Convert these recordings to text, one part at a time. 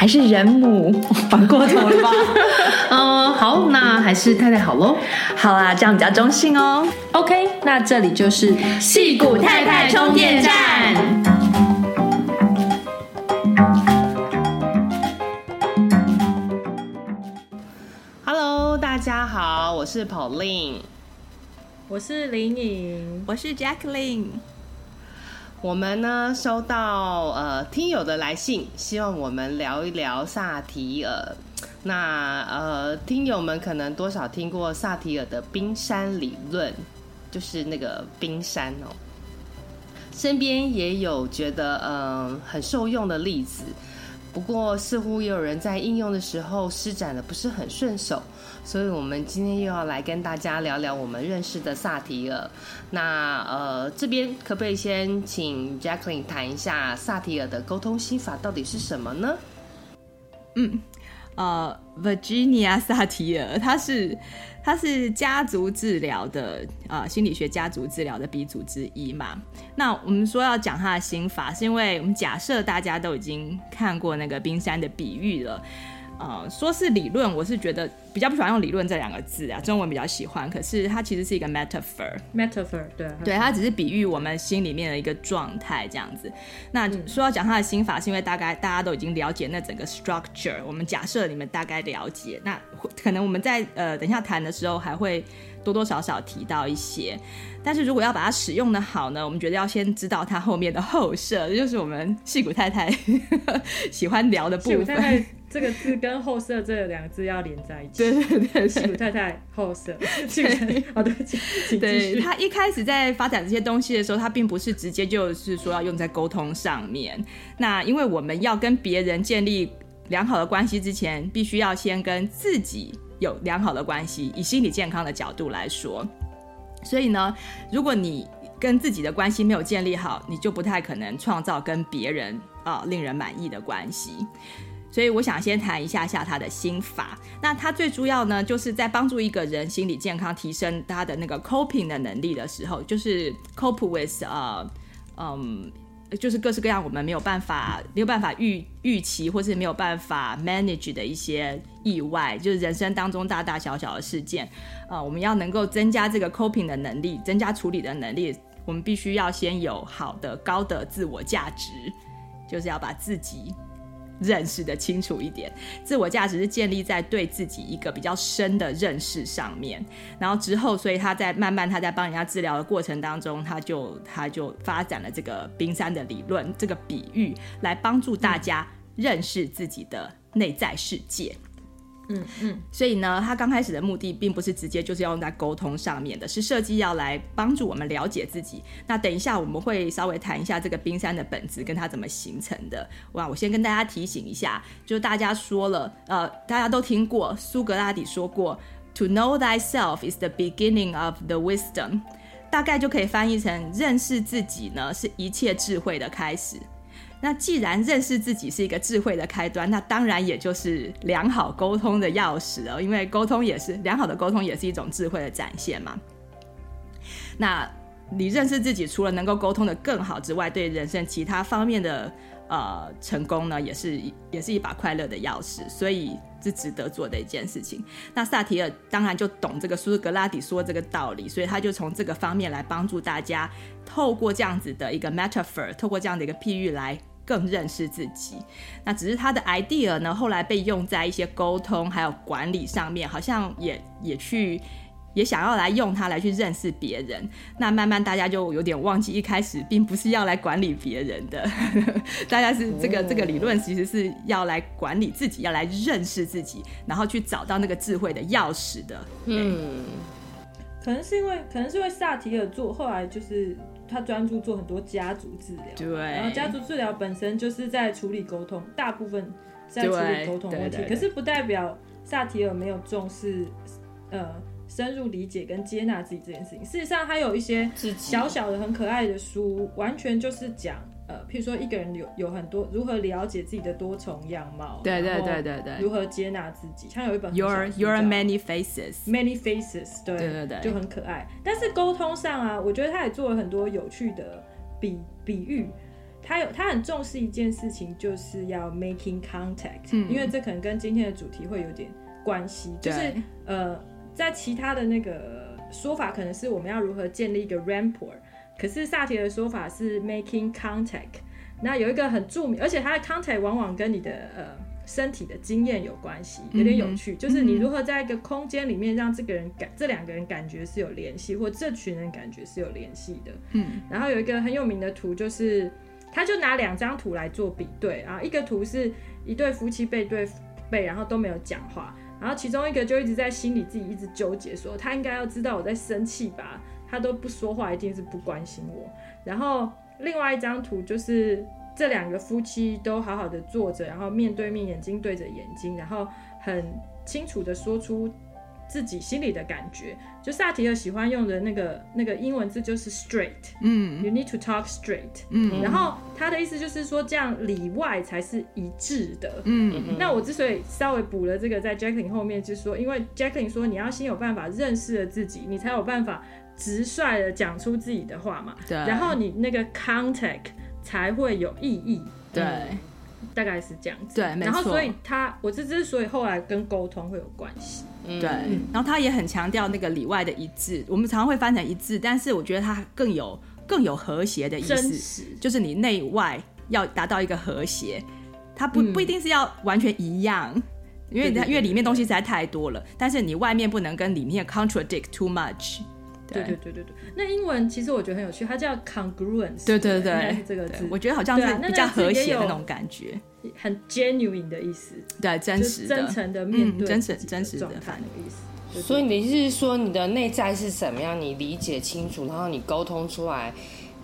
还是人母，反过头了吧？嗯，好，那还是太太好喽。好啦，这样比较中性哦。OK，那这里就是戏骨太太充电站。Hello，大家好，我是 Pauline，我是林颖，我是 Jacqueline。我们呢收到呃听友的来信，希望我们聊一聊萨提尔。那呃听友们可能多少听过萨提尔的冰山理论，就是那个冰山哦。身边也有觉得嗯、很受用的例子，不过似乎也有人在应用的时候施展的不是很顺手。所以，我们今天又要来跟大家聊聊我们认识的萨提尔。那呃，这边可不可以先请 Jacqueline 谈一下萨提尔的沟通心法到底是什么呢？嗯，呃，Virginia 萨提尔，他是他是家族治疗的呃心理学家族治疗的鼻祖之一嘛。那我们说要讲他的心法，是因为我们假设大家都已经看过那个冰山的比喻了。呃，说是理论，我是觉得比较不喜欢用理论这两个字啊，中文比较喜欢。可是它其实是一个 metaphor，metaphor，对，对，它只是比喻我们心里面的一个状态这样子。那说要讲他的心法，是因为大概大家都已经了解那整个 structure，我们假设你们大概了解，那可能我们在呃等一下谈的时候还会多多少少提到一些。但是如果要把它使用的好呢，我们觉得要先知道它后面的后设，这就是我们戏骨太太 喜欢聊的部分。这个字跟后设这两个字要连在一起。对对对，矽谷太太后设。对，好的，对，他一开始在发展这些东西的时候，他并不是直接就是说要用在沟通上面。那因为我们要跟别人建立良好的关系之前，必须要先跟自己有良好的关系。以心理健康的角度来说，所以呢，如果你跟自己的关系没有建立好，你就不太可能创造跟别人啊、呃、令人满意的关系。所以我想先谈一下下他的心法。那他最主要呢，就是在帮助一个人心理健康、提升他的那个 coping 的能力的时候，就是 cope with 呃，嗯，就是各式各样我们没有办法、没有办法预预期，或是没有办法 manage 的一些意外，就是人生当中大大小小的事件，呃，我们要能够增加这个 coping 的能力，增加处理的能力，我们必须要先有好的、高的自我价值，就是要把自己。认识的清楚一点，自我价值是建立在对自己一个比较深的认识上面，然后之后，所以他在慢慢他在帮人家治疗的过程当中，他就他就发展了这个冰山的理论，这个比喻来帮助大家认识自己的内在世界。嗯嗯，所以呢，他刚开始的目的并不是直接就是要用在沟通上面的，是设计要来帮助我们了解自己。那等一下我们会稍微谈一下这个冰山的本质跟它怎么形成的。哇，我先跟大家提醒一下，就大家说了，呃，大家都听过苏格拉底说过，To know thyself is the beginning of the wisdom，大概就可以翻译成认识自己呢是一切智慧的开始。那既然认识自己是一个智慧的开端，那当然也就是良好沟通的钥匙了。因为沟通也是良好的沟通，也是一种智慧的展现嘛。那你认识自己，除了能够沟通的更好之外，对人生其他方面的呃成功呢，也是也是一把快乐的钥匙。所以是值得做的一件事情。那萨提尔当然就懂这个苏格拉底说这个道理，所以他就从这个方面来帮助大家，透过这样子的一个 metaphor，透过这样的一个譬喻来。更认识自己。那只是他的 idea 呢，后来被用在一些沟通还有管理上面，好像也也去。也想要来用它来去认识别人，那慢慢大家就有点忘记一开始并不是要来管理别人的，大家是这个、哦、这个理论其实是要来管理自己，要来认识自己，然后去找到那个智慧的钥匙的。嗯，可能是因为可能是因为萨提尔做后来就是他专注做很多家族治疗，对，然后家族治疗本身就是在处理沟通，大部分在处理沟通问题，可是不代表萨提尔没有重视，呃。深入理解跟接纳自己这件事情，事实上，他有一些小小的很可爱的书，完全就是讲，呃，譬如说一个人有有很多如何了解自己的多重样貌，对对对对对，如何接纳自己，像有一本 Your Your Many Faces，Many Faces，对对对对，就很可爱。但是沟通上啊，我觉得他也做了很多有趣的比比喻，他有他很重视一件事情，就是要 making contact，嗯，因为这可能跟今天的主题会有点关系，就是呃。在其他的那个说法，可能是我们要如何建立一个 rapport，可是萨提尔的说法是 making contact。那有一个很著名，而且它的 contact 往往跟你的呃身体的经验有关系，有点有趣，就是你如何在一个空间里面让这个人感，这两个人感觉是有联系，或这群人感觉是有联系的。嗯，然后有一个很有名的图，就是他就拿两张图来做比对啊，一个图是一对夫妻背对背，然后都没有讲话。然后其中一个就一直在心里自己一直纠结，说他应该要知道我在生气吧，他都不说话，一定是不关心我。然后另外一张图就是这两个夫妻都好好的坐着，然后面对面，眼睛对着眼睛，然后很清楚的说出。自己心里的感觉，就萨提尔喜欢用的那个那个英文字就是 straight，嗯，you need to talk straight，嗯，然后他的意思就是说这样里外才是一致的，嗯，那我之所以稍微补了这个在 Jacqueline 后面，就是说，因为 Jacqueline 说你要先有办法认识了自己，你才有办法直率的讲出自己的话嘛，对，然后你那个 contact 才会有意义，对。大概是这样子，对，然后所以他，我这之所以后来跟沟通会有关系，对，然后他也很强调那个里外的一致，我们常常会翻成一致，但是我觉得它更有更有和谐的意思，就是你内外要达到一个和谐，它不不一定是要完全一样，因为因为里面东西实在太多了，但是你外面不能跟里面 contradict too much。对对对对对，那英文其实我觉得很有趣，它叫 congruence。对对对，是这个字，我觉得好像是比较和谐的那种感觉，很 genuine 的意思。对，真实、真诚的面对、真实、真实的态的意思。所以你的意思是说，你的内在是什么样？你理解清楚，然后你沟通出来，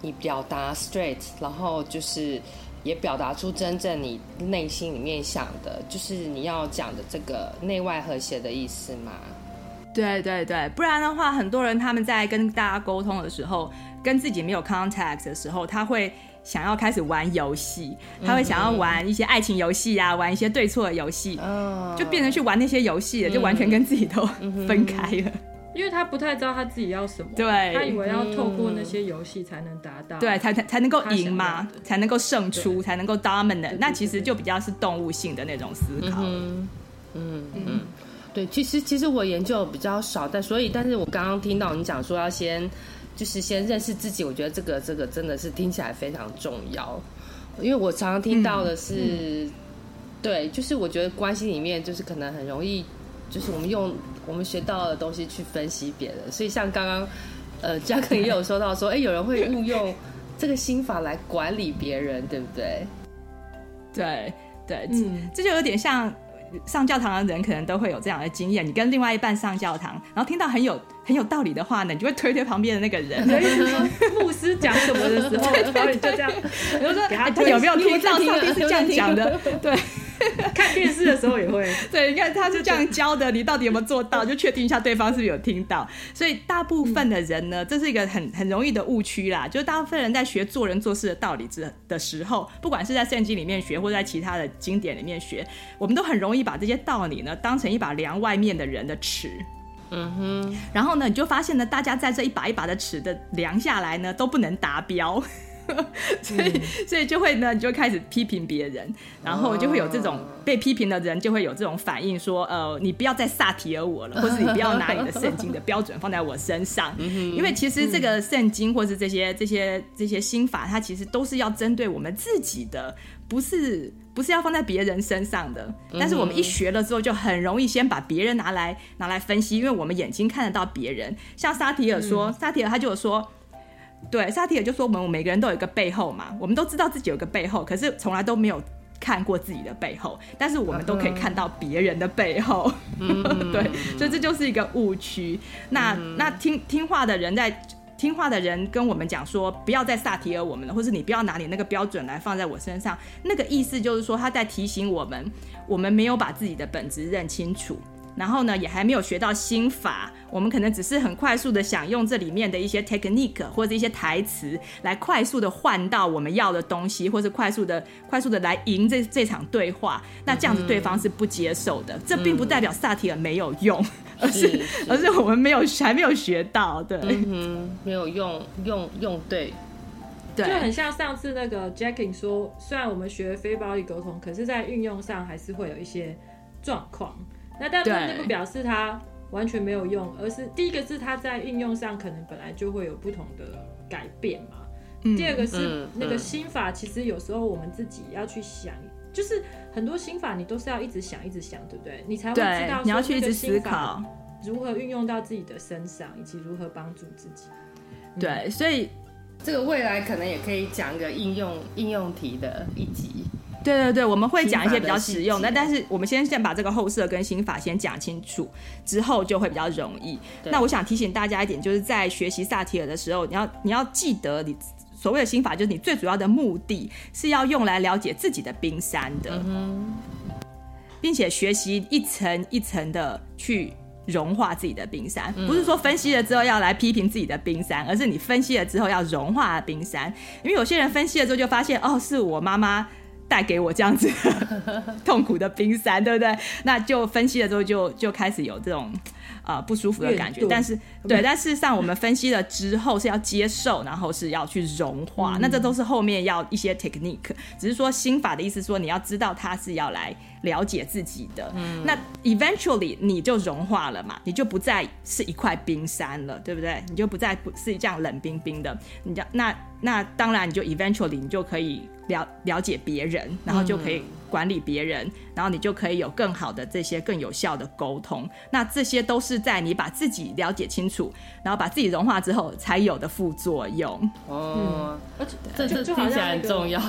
你表达 straight，然后就是也表达出真正你内心里面想的，就是你要讲的这个内外和谐的意思吗？对对对，不然的话，很多人他们在跟大家沟通的时候，跟自己没有 contact 的时候，他会想要开始玩游戏，他会想要玩一些爱情游戏啊，玩一些对错的游戏，就变成去玩那些游戏了，就完全跟自己都分开了，因为他不太知道他自己要什么，对，他以为要透过那些游戏才能达到，对，才才才能够赢嘛，才能够胜出，才能够 dominant，那其实就比较是动物性的那种思考，嗯。嗯。对，其实其实我研究比较少，但所以，但是我刚刚听到你讲说要先，就是先认识自己，我觉得这个这个真的是听起来非常重要，因为我常常听到的是，嗯嗯、对，就是我觉得关系里面就是可能很容易，就是我们用我们学到的东西去分析别人，所以像刚刚呃嘉肯 也有说到说，哎，有人会误用这个心法来管理别人，对不对？对对，嗯，这就有点像。上教堂的人可能都会有这样的经验，你跟另外一半上教堂，然后听到很有很有道理的话呢，你就会推推旁边的那个人。所以说牧师讲什么的时候，然后你就这样，比如说他有没有听到？上帝是这样讲的，对。看电视的时候也会，对，你看他是这样教的，你到底有没有做到？就确定一下对方是不是有听到。所以大部分的人呢，这是一个很很容易的误区啦。就是大部分人在学做人做事的道理之的时候，不管是在圣经里面学，或者在其他的经典里面学，我们都很容易把这些道理呢当成一把量外面的人的尺。嗯哼，然后呢，你就发现呢，大家在这一把一把的尺的量下来呢，都不能达标。所以、嗯、所以就会呢，你就开始批评别人，然后就会有这种被批评的人就会有这种反应说，说呃，你不要再萨提尔我了，或是你不要拿你的圣经的标准放在我身上，因为其实这个圣经或是这些这些这些心法，它其实都是要针对我们自己的，不是不是要放在别人身上的。但是我们一学了之后，就很容易先把别人拿来拿来分析，因为我们眼睛看得到别人。像萨提尔说，萨提尔他就有说。对，萨提尔就说：“我们每个人都有一个背后嘛，我们都知道自己有个背后，可是从来都没有看过自己的背后，但是我们都可以看到别人的背后。嗯、对，所以这就是一个误区。那、嗯、那听听话的人在听话的人跟我们讲说，不要再萨提尔我们了，或是你不要拿你那个标准来放在我身上。那个意思就是说，他在提醒我们，我们没有把自己的本质认清楚。”然后呢，也还没有学到心法，我们可能只是很快速的想用这里面的一些 technique 或者一些台词来快速的换到我们要的东西，或是快速的、快速的来赢这这场对话。那这样子对方是不接受的。嗯、这并不代表萨提尔没有用，嗯、而是，是，是而是我们没有还没有学到，对，嗯，没有用用用对，对，就很像上次那个 Jacking 说，虽然我们学非暴力沟通，可是在运用上还是会有一些状况。那但并不表示它完全没有用，而是第一个是它在应用上可能本来就会有不同的改变嘛。嗯、第二个是那个心法，其实有时候我们自己要去想，就是很多心法你都是要一直想，一直想，对不对？你才会知道你要去一直思考如何运用到自己的身上，以及如何帮助自己。对，嗯、所以这个未来可能也可以讲一个应用应用题的一集。对对对，我们会讲一些比较实用的，但是我们先先把这个后设跟心法先讲清楚，之后就会比较容易。那我想提醒大家一点，就是在学习萨提尔的时候，你要你要记得，你所谓的心法，就是你最主要的目的是要用来了解自己的冰山的，嗯、并且学习一层一层的去融化自己的冰山，不是说分析了之后要来批评自己的冰山，而是你分析了之后要融化冰山。因为有些人分析了之后就发现，哦，是我妈妈。带给我这样子 痛苦的冰山，对不对？那就分析了之后就，就就开始有这种。呃，不舒服的感觉，但是对，但事实上我们分析了之后是要接受，然后是要去融化，嗯、那这都是后面要一些 technique。只是说心法的意思，说你要知道它是要来了解自己的。嗯，那 eventually 你就融化了嘛，你就不再是一块冰山了，对不对？你就不再不是这样冷冰冰的。你就那那当然，你就 eventually 你就可以了了解别人，然后就可以。管理别人，然后你就可以有更好的这些更有效的沟通。那这些都是在你把自己了解清楚，然后把自己融化之后才有的副作用。哦，嗯、这这听起来很重要。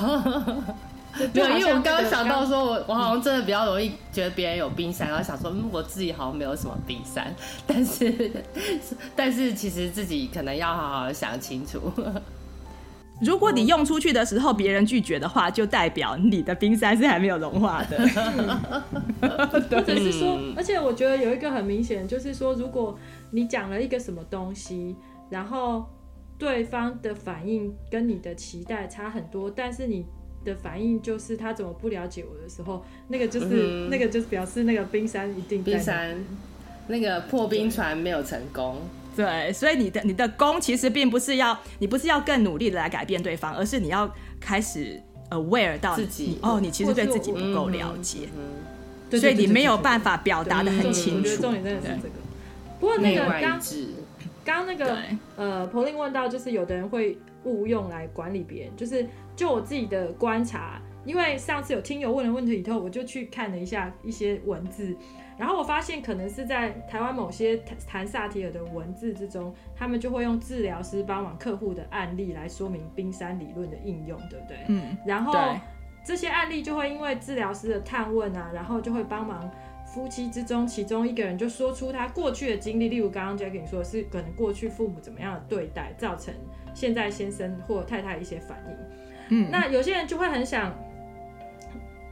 对，因为我刚刚想到说我，我我好像真的比较容易觉得别人有冰山，然后想说，嗯，我自己好像没有什么冰山，但是 但是其实自己可能要好好想清楚。如果你用出去的时候别人拒绝的话，就代表你的冰山是还没有融化的。或者是说，而且我觉得有一个很明显，就是说，如果你讲了一个什么东西，然后对方的反应跟你的期待差很多，但是你的反应就是他怎么不了解我的时候，那个就是、嗯、那个就是表示那个冰山一定冰山。那个破冰船没有成功。对，所以你的你的功其实并不是要你不是要更努力的来改变对方，而是你要开始 aware 到自己哦，你其实对自己不够了解，所以你没有办法表达的很清楚。重点真的是这个。不过那个刚刚那个呃，Pauline 问到，就是有的人会误用来管理别人，就是就我自己的观察，因为上次有听友问了问题以后，我就去看了一下一些文字。然后我发现，可能是在台湾某些谈萨提尔的文字之中，他们就会用治疗师帮忙客户的案例来说明冰山理论的应用，对不对？嗯。然后这些案例就会因为治疗师的探问啊，然后就会帮忙夫妻之中其中一个人就说出他过去的经历，例如刚刚 Jackie 说的是可能过去父母怎么样的对待，造成现在先生或太太一些反应。嗯。那有些人就会很想。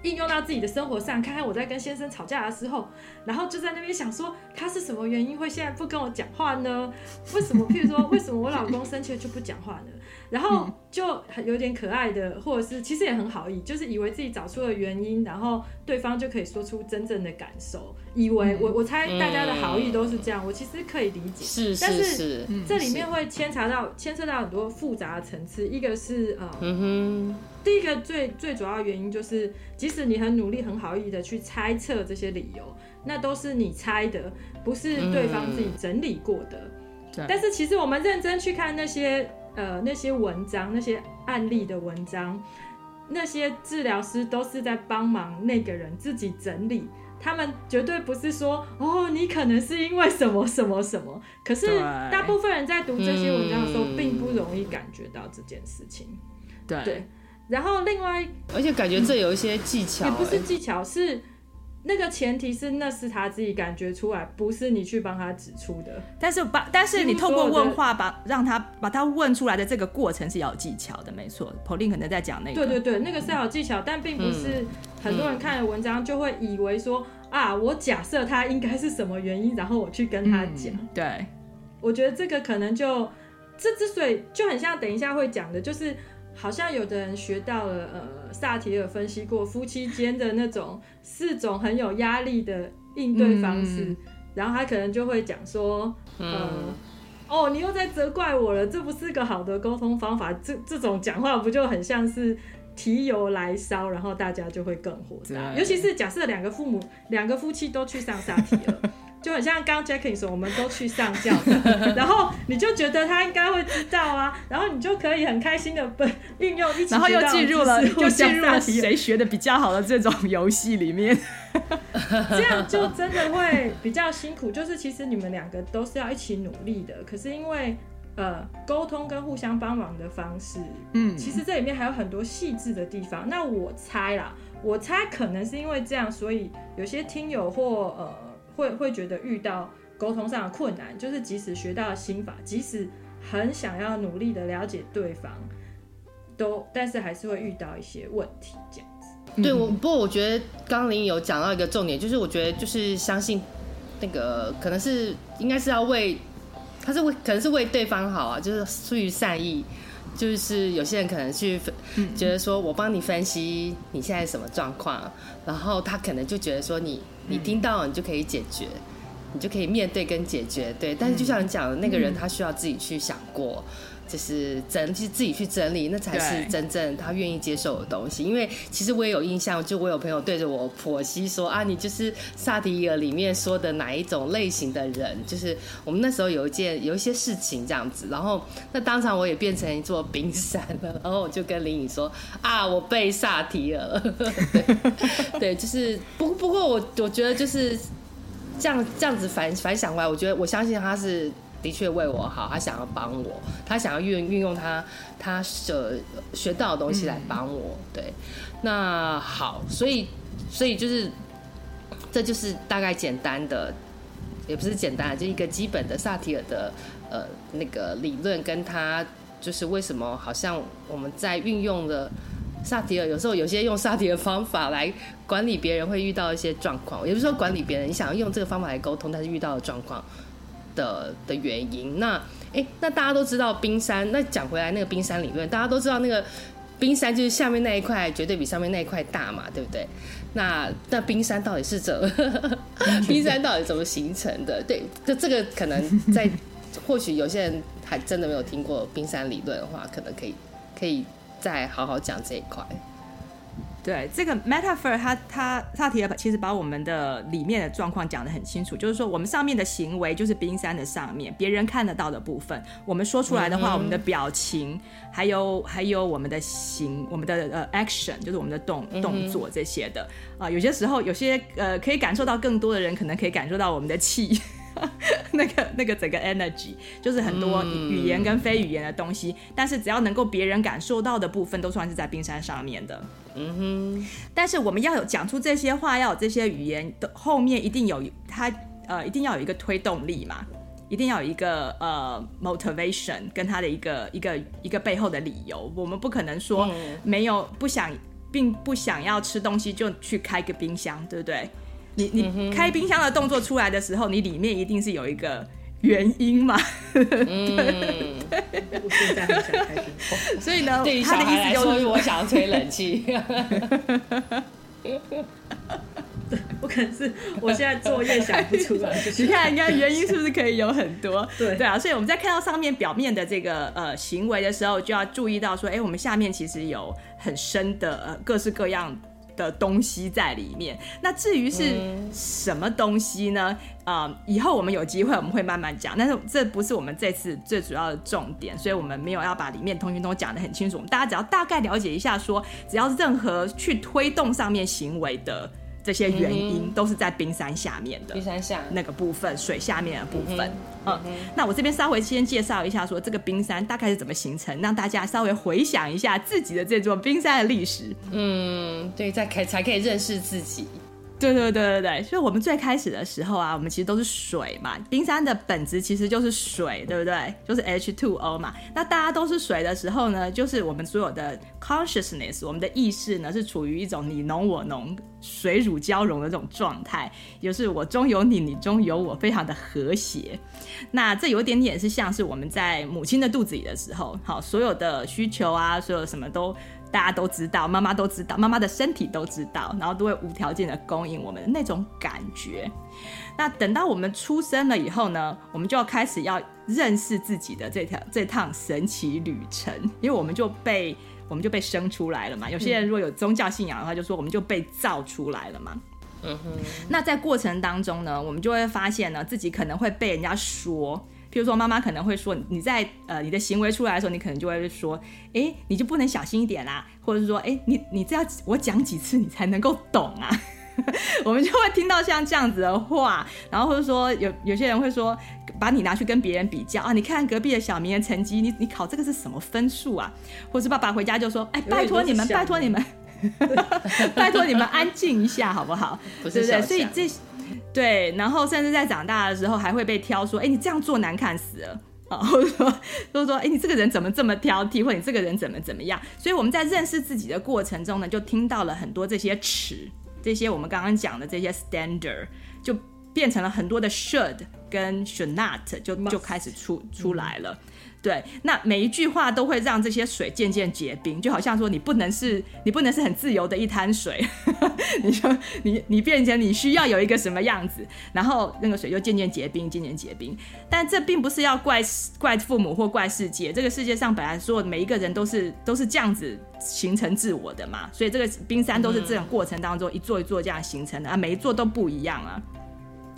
应用到自己的生活上，看看我在跟先生吵架的时候，然后就在那边想说，他是什么原因会现在不跟我讲话呢？为什么？譬如说，为什么我老公生气了就不讲话呢？然后就有点可爱的，或者是其实也很好意，就是以为自己找出了原因，然后对方就可以说出真正的感受。以为我我猜大家的好意都是这样，我其实可以理解。是，但是这里面会牵扯到牵涉到很多复杂的层次。一个是呃，嗯哼，第一个最最主要原因就是，即使你很努力、很好意的去猜测这些理由，那都是你猜的，不是对方自己整理过的。对。但是其实我们认真去看那些呃那些文章、那些案例的文章，那些治疗师都是在帮忙那个人自己整理。他们绝对不是说哦，你可能是因为什么什么什么。可是大部分人在读这些文章的时候，并不容易感觉到这件事情。对。对。然后另外，而且感觉这有一些技巧，欸，也不是技巧，是那个前提是那是他自己感觉出来，不是你去帮他指出的。但是把，但是你透过问话把让他把他问出来的这个过程是要有技巧的，没错。Pauline 可能在讲那个。对对对，那个是要有技巧，但并不是很多人看了文章就会以为说。啊，我假设他应该是什么原因，然后我去跟他讲。嗯。对，我觉得这个可能就这之所以就很像等一下会讲的，就是好像有的人学到了呃，萨提尔分析过夫妻间的那种四种很有压力的应对方式，嗯、然后他可能就会讲说，呃、嗯，哦，你又在责怪我了，这不是个好的沟通方法。这这种讲话不就很像是？提油来烧，然后大家就会更火大。尤其是假设两个父母、两个夫妻都去上萨提尔，就很像刚刚 Jackie 说，我们都去上教的，然后你就觉得他应该会知道啊，然后你就可以很开心的运用一起，然后又进入了又进入了谁学的比较好的这种游戏里面，这样就真的会比较辛苦。就是其实你们两个都是要一起努力的，可是因为。呃，沟通跟互相帮忙的方式，嗯，其实这里面还有很多细致的地方。那我猜啦，我猜可能是因为这样，所以有些听友或呃会会觉得遇到沟通上的困难，就是即使学到了心法，即使很想要努力的了解对方，都但是还是会遇到一些问题这样子。对，我不过我觉得刚刚林有讲到一个重点，就是我觉得就是相信那个可能是应该是要为。他是为可能是为对方好啊，就是出于善意，就是有些人可能去分，觉得说我帮你分析你现在什么状况，然后他可能就觉得说你你听到了你就可以解决，你就可以面对跟解决，对。但是就像你讲的那个人，他需要自己去想过。就是整，其实自己去整理，那才是真正他愿意接受的东西。因为其实我也有印象，就我有朋友对着我剖析说啊，你就是萨提尔里面说的哪一种类型的人？就是我们那时候有一件有一些事情这样子，然后那当场我也变成一座冰山了，然后我就跟林颖说啊，我被萨提尔了。对，对，就是不不过我我觉得就是这样这样子反反想过来，我觉得我相信他是。的确为我好，他想要帮我，他想要运运用他他学学到的东西来帮我。对，那好，所以所以就是这就是大概简单的，也不是简单，就一个基本的萨提尔的呃那个理论，跟他就是为什么好像我们在运用的萨提尔，有时候有些用萨提尔方法来管理别人会遇到一些状况，也不是说管理别人，你想要用这个方法来沟通，但是遇到的状况。的的原因，那哎，那大家都知道冰山。那讲回来，那个冰山理论，大家都知道那个冰山就是下面那一块绝对比上面那一块大嘛，对不对？那那冰山到底是怎么？冰山到底怎么形成的？对，就这个可能在或许有些人还真的没有听过冰山理论的话，可能可以可以再好好讲这一块。对这个 metaphor，他他萨提了其实把我们的里面的状况讲得很清楚，就是说我们上面的行为就是冰山的上面，别人看得到的部分，我们说出来的话，我们的表情，还有还有我们的行，我们的呃 action，就是我们的动动作这些的啊、呃，有些时候有些呃可以感受到更多的人，可能可以感受到我们的气。那个那个整个 energy 就是很多语言跟非语言的东西，嗯、但是只要能够别人感受到的部分，都算是在冰山上面的。嗯哼。但是我们要有讲出这些话，要有这些语言的后面一定有它呃，一定要有一个推动力嘛，一定要有一个呃 motivation 跟它的一个一个一个背后的理由。我们不可能说没有不想，并不想要吃东西就去开个冰箱，对不对？你你开冰箱的动作出来的时候，你里面一定是有一个原因嘛。嗯，我现在很想开冰。所以呢，对于他的意思就是我想要吹冷气。对，我可能是我现在作业想不出来，你看，你看原因是不是可以有很多？对对啊，所以我们在看到上面表面的这个呃行为的时候，就要注意到说，哎，我们下面其实有很深的呃各式各样的东西在里面。那至于是什么东西呢？呃，以后我们有机会我们会慢慢讲，但是这不是我们这次最主要的重点，所以我们没有要把里面通通都讲得很清楚。我们大家只要大概了解一下说，说只要任何去推动上面行为的。这些原因都是在冰山下面的，冰山下那个部分，水下面的部分。嗯，嗯，那我这边稍微先介绍一下，说这个冰山大概是怎么形成，让大家稍微回想一下自己的这座冰山的历史。嗯，对，在可才可以认识自己。对对对对对，所以我们最开始的时候啊，我们其实都是水嘛。冰山的本质其实就是水，对不对？就是 H2O 嘛。那大家都是水的时候呢，就是我们所有的 consciousness，我们的意识呢是处于一种你侬我侬、水乳交融的这种状态，也就是我中有你，你中有我，非常的和谐。那这有一点点是像是我们在母亲的肚子里的时候，好，所有的需求啊，所有什么都。大家都知道，妈妈都知道，妈妈的身体都知道，然后都会无条件的供应我们的那种感觉。那等到我们出生了以后呢，我们就要开始要认识自己的这条这趟神奇旅程，因为我们就被我们就被生出来了嘛。有些人如果有宗教信仰的话，就说我们就被造出来了嘛。嗯哼。那在过程当中呢，我们就会发现呢，自己可能会被人家说。比如说，妈妈可能会说，你在呃你的行为出来的时候，你可能就会说，哎，你就不能小心一点啦，或者是说，哎，你你这要我讲几次你才能够懂啊？我们就会听到像这样子的话，然后或者说有有些人会说，把你拿去跟别人比较啊，你看隔壁的小明的成绩，你你考这个是什么分数啊？或是爸爸回家就说，哎，拜托你们，拜托你们，拜托你们安静一下好不好？不是对不对？所以这。对，然后甚至在长大的时候还会被挑说，哎，你这样做难看死了啊，或者说，就是说，哎，你这个人怎么这么挑剔，或者你这个人怎么怎么样？所以我们在认识自己的过程中呢，就听到了很多这些词，这些我们刚刚讲的这些 standard，就变成了很多的 should 跟 should not，就就开始出出来了。嗯对，那每一句话都会让这些水渐渐结冰，就好像说你不能是，你不能是很自由的一滩水，你说你你变成你需要有一个什么样子，然后那个水就渐渐结冰，渐渐结冰。但这并不是要怪怪父母或怪世界，这个世界上本来所有每一个人都是都是这样子形成自我的嘛，所以这个冰山都是这种过程当中一座一座这样形成的啊，每一座都不一样啊。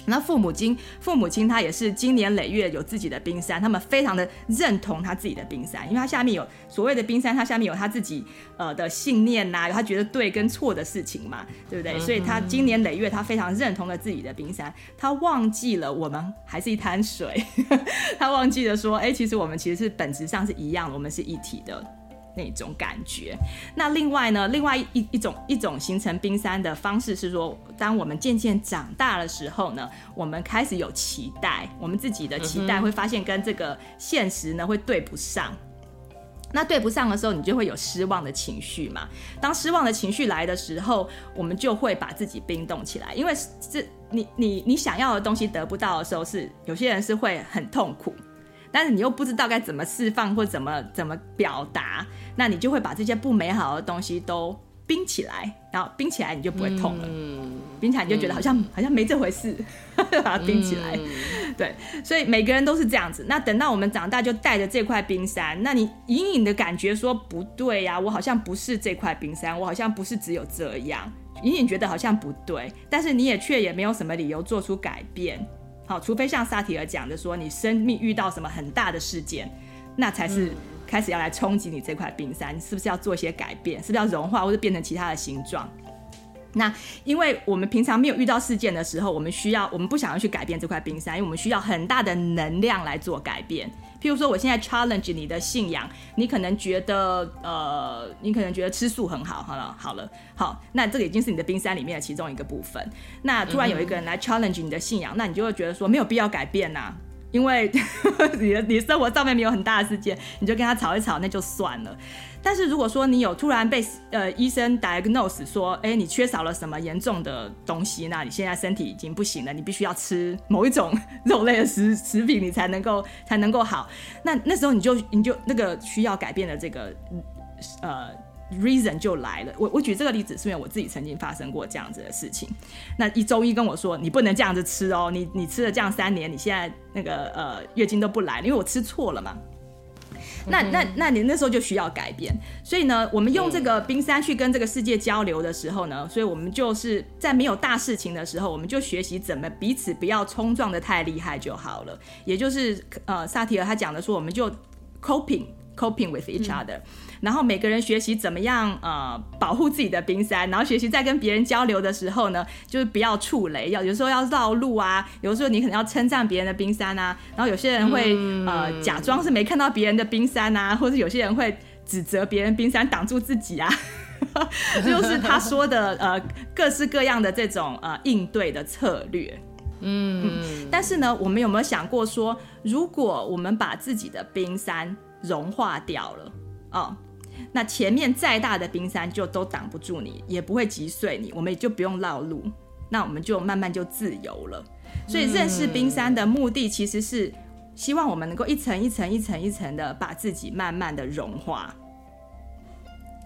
那父母亲，父母亲他也是经年累月有自己的冰山，他们非常的认同他自己的冰山，因为他下面有所谓的冰山，他下面有他自己呃的信念呐、啊，有他觉得对跟错的事情嘛，对不对？所以他经年累月，他非常认同了自己的冰山，他忘记了我们还是一滩水，他忘记了说，哎，其实我们其实是本质上是一样的，我们是一体的。那种感觉。那另外呢，另外一一种一种形成冰山的方式是说，当我们渐渐长大的时候呢，我们开始有期待，我们自己的期待会发现跟这个现实呢会对不上。那对不上的时候，你就会有失望的情绪嘛。当失望的情绪来的时候，我们就会把自己冰冻起来，因为这你你你想要的东西得不到的时候是，是有些人是会很痛苦。但是你又不知道该怎么释放或怎么怎么表达，那你就会把这些不美好的东西都冰起来，然后冰起来你就不会痛了，嗯、冰起来你就觉得好像、嗯、好像没这回事，把它冰起来。嗯、对，所以每个人都是这样子。那等到我们长大，就带着这块冰山，那你隐隐的感觉说不对呀、啊，我好像不是这块冰山，我好像不是只有这样，隐隐觉得好像不对，但是你也却也没有什么理由做出改变。好，除非像萨提尔讲的说，你生命遇到什么很大的事件，那才是开始要来冲击你这块冰山，你是不是要做一些改变？是不是要融化或者变成其他的形状？那因为我们平常没有遇到事件的时候，我们需要，我们不想要去改变这块冰山，因为我们需要很大的能量来做改变。譬如说，我现在 challenge 你的信仰，你可能觉得，呃，你可能觉得吃素很好，好了，好了，好，那这个已经是你的冰山里面的其中一个部分。那突然有一个人来 challenge 你的信仰，那你就会觉得说没有必要改变呐、因为 你的你生活上面没有很大的事件，你就跟他吵一吵，那就算了。但是如果说你有突然被呃医生 diagnose 说，哎，你缺少了什么严重的东西，那你现在身体已经不行了，你必须要吃某一种 肉类的食食品，你才能够才能够好。那那时候你就你就那个需要改变的这个呃 reason 就来了。我我举这个例子是因为我自己曾经发生过这样子的事情。那一周一跟我说，你不能这样子吃哦，你你吃了这样三年，你现在那个呃月经都不来了，因为我吃错了嘛。那那那你那时候就需要改变，所以呢，我们用这个冰山去跟这个世界交流的时候呢，所以我们就是在没有大事情的时候，我们就学习怎么彼此不要冲撞的太厉害就好了。也就是呃，萨提尔他讲的说，我们就 coping coping with each other。嗯然后每个人学习怎么样呃保护自己的冰山，然后学习在跟别人交流的时候呢，就是不要触雷，要有时候要绕路啊，有时候你可能要称赞别人的冰山啊，然后有些人会、嗯、呃假装是没看到别人的冰山啊，或者有些人会指责别人冰山挡住自己啊，就是他说的呃各式各样的这种呃应对的策略，嗯，嗯，但是呢，我们有没有想过说，如果我们把自己的冰山融化掉了哦。那前面再大的冰山就都挡不住你，也不会击碎你，我们也就不用绕路，那我们就慢慢就自由了。所以认识冰山的目的，其实是希望我们能够一层一层、一层一层的把自己慢慢的融化。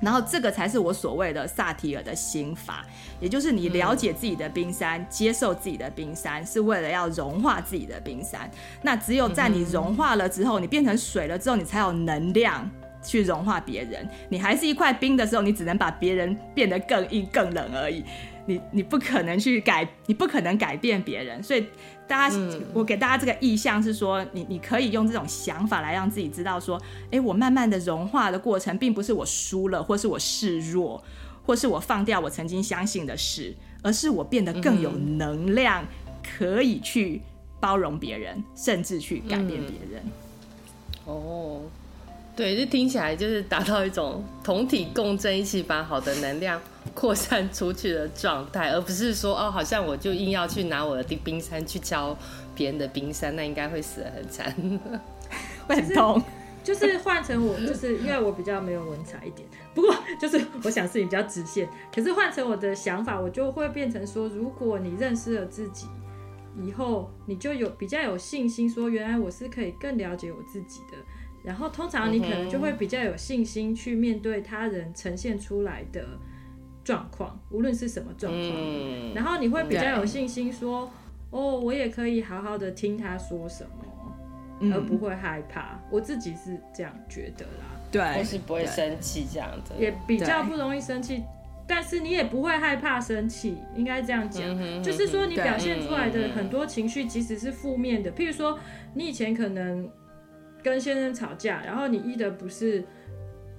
然后这个才是我所谓的萨提尔的心法，也就是你了解自己的冰山，接受自己的冰山，是为了要融化自己的冰山。那只有在你融化了之后，你变成水了之后，你才有能量。去融化别人，你还是一块冰的时候，你只能把别人变得更硬、更冷而已。你你不可能去改，你不可能改变别人。所以大家，我给大家这个意向是说，你你可以用这种想法来让自己知道说，哎，我慢慢的融化的过程，并不是我输了，或是我示弱，或是我放掉我曾经相信的事，而是我变得更有能量，可以去包容别人，甚至去改变别人。哦。对，就听起来就是达到一种同体共振，一起把好的能量扩散出去的状态，而不是说哦，好像我就硬要去拿我的冰山去敲别人的冰山，那应该会死得很惨，会很痛。就是换成我，就是因为我比较没有文采一点，不过就是我想事情比较直线。可是换成我的想法，我就会变成说，如果你认识了自己以后，你就有比较有信心，说原来我是可以更了解我自己的。然后通常你可能就会比较有信心去面对他人呈现出来的状况，无论是什么状况。嗯、然后你会比较有信心说，哦，我也可以好好的听他说什么，嗯、而不会害怕。我自己是这样觉得啦。对，或是不会生气这样子，也比较不容易生气。但是你也不会害怕生气，应该这样讲。嗯、就是说你表现出来的很多情绪，即使是负面的，譬如说你以前可能。跟先生吵架，然后你一的不是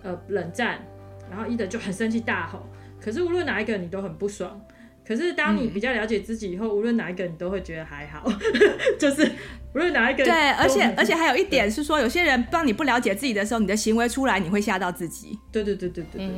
呃冷战，然后一的就很生气大吼。可是无论哪一个你都很不爽。可是当你比较了解自己以后，嗯、无论哪一个你都会觉得还好，就是无论哪一个。对，而且而且还有一点是说，有些人当你不了解自己的时候，你的行为出来，你会吓到自己。对对对对对对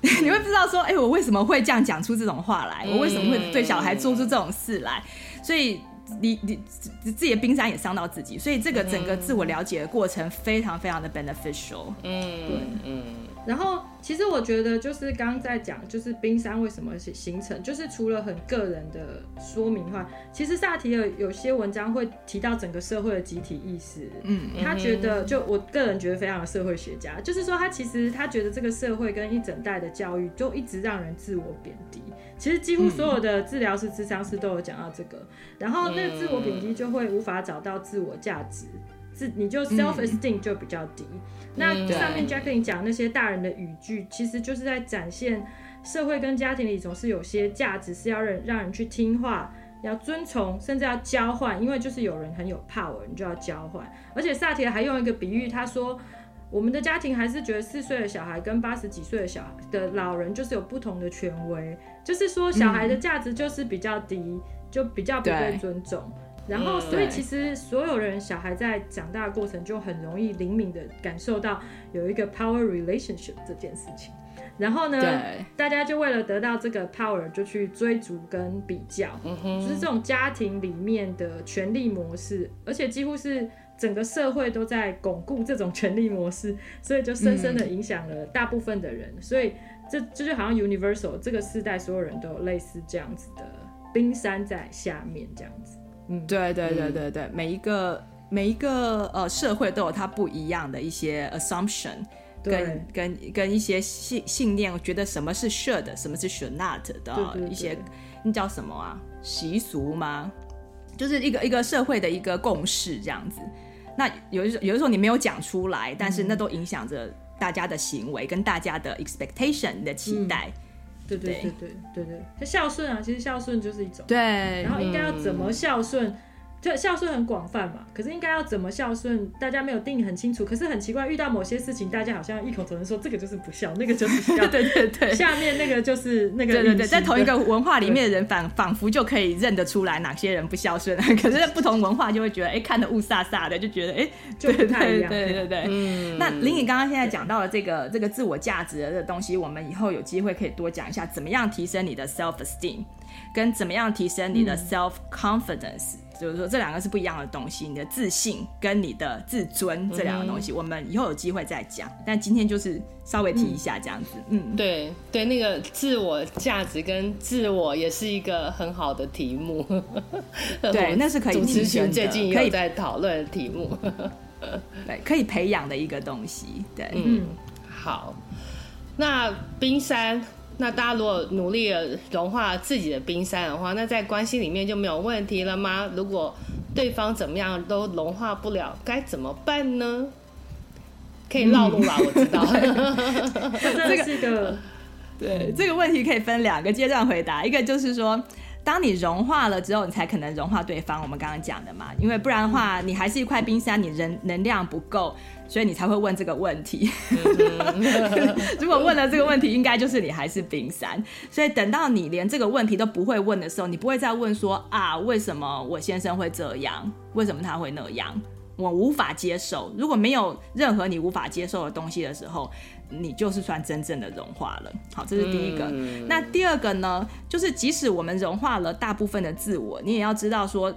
对，你会不知道说，哎、欸，我为什么会这样讲出这种话来？我为什么会对小孩做出这种事来？所以。你你自己的冰山也伤到自己，所以这个整个自我了解的过程非常非常的 beneficial。嗯，对，嗯。然后其实我觉得就是刚刚在讲，就是冰山为什么形成，就是除了很个人的说明话，其实萨提尔有些文章会提到整个社会的集体意识。嗯，他觉得就我个人觉得非常的社会学家，就是说他其实他觉得这个社会跟一整代的教育就一直让人自我贬低。其实几乎所有的治疗师、智商师都有讲到这个，然后那个自我贬低就会无法找到自我价值，自你就 self esteem 就比较低。那上面 Jacqueline 讲那些大人的语句，其实就是在展现社会跟家庭里总是有些价值是要让让人去听话、要遵从，甚至要交换，因为就是有人很有 power，你就要交换。而且萨提尔还用一个比喻，他说。我们的家庭还是觉得四岁的小孩跟八十几岁的小孩的老人就是有不同的权威，就是说小孩的价值就是比较低，嗯、就比较不被尊重。然后，所以其实所有人小孩在长大的过程就很容易灵敏的感受到有一个 power relationship 这件事情。然后呢，大家就为了得到这个 power，就去追逐跟比较，就是这种家庭里面的权力模式，而且几乎是整个社会都在巩固这种权力模式，所以就深深的影响了大部分的人。嗯、所以这这就好像 universal，这个世代所有人都有类似这样子的冰山在下面这样子。嗯，对对对对对，每一个每一个呃社会都有它不一样的一些 assumption。跟跟跟一些信信念，我觉得什么是 should，什么是 should not 的一些，那叫什么啊？习俗吗？就是一个一个社会的一个共识这样子。那有的时候有的时候你没有讲出来，但是那都影响着大家的行为跟大家的 expectation 的期待。嗯、对对。对对对对，就孝顺啊，其实孝顺就是一种。对，然后应该要怎么孝顺？嗯就孝顺很广泛嘛，可是应该要怎么孝顺，大家没有定义很清楚。可是很奇怪，遇到某些事情，大家好像异口同声说这个就是不孝，那个就是孝。对 对对，下面那个就是那个。对对对，在同一个文化里面的人仿仿佛就可以认得出来哪些人不孝顺，可是不同文化就会觉得，哎、欸，看得雾煞煞的，就觉得，哎、欸，就不太一样。对对对对，嗯。那林颖刚刚现在讲到了这个这个自我价值的这个东西，我们以后有机会可以多讲一下，怎么样提升你的 self esteem，跟怎么样提升你的 self confidence。嗯就是说，这两个是不一样的东西，你的自信跟你的自尊这两个东西，我们以后有机会再讲。但今天就是稍微提一下这样子。嗯，对对，那个自我价值跟自我也是一个很好的题目。对，那是可以主持群最近也有在讨论的题目。对，可以培养的一个东西。对，嗯，好。那冰山。那大家如果努力的融化自己的冰山的话，那在关系里面就没有问题了吗？如果对方怎么样都融化不了，该怎么办呢？可以绕路吧，嗯、我知道。这个是个对这个问题可以分两个阶段回答，一个就是说。当你融化了之后，你才可能融化对方。我们刚刚讲的嘛，因为不然的话，你还是一块冰山，你人能量不够，所以你才会问这个问题。如果问了这个问题，应该就是你还是冰山。所以等到你连这个问题都不会问的时候，你不会再问说啊，为什么我先生会这样？为什么他会那样？我无法接受。如果没有任何你无法接受的东西的时候。你就是算真正的融化了。好，这是第一个。嗯、那第二个呢？就是即使我们融化了大部分的自我，你也要知道说，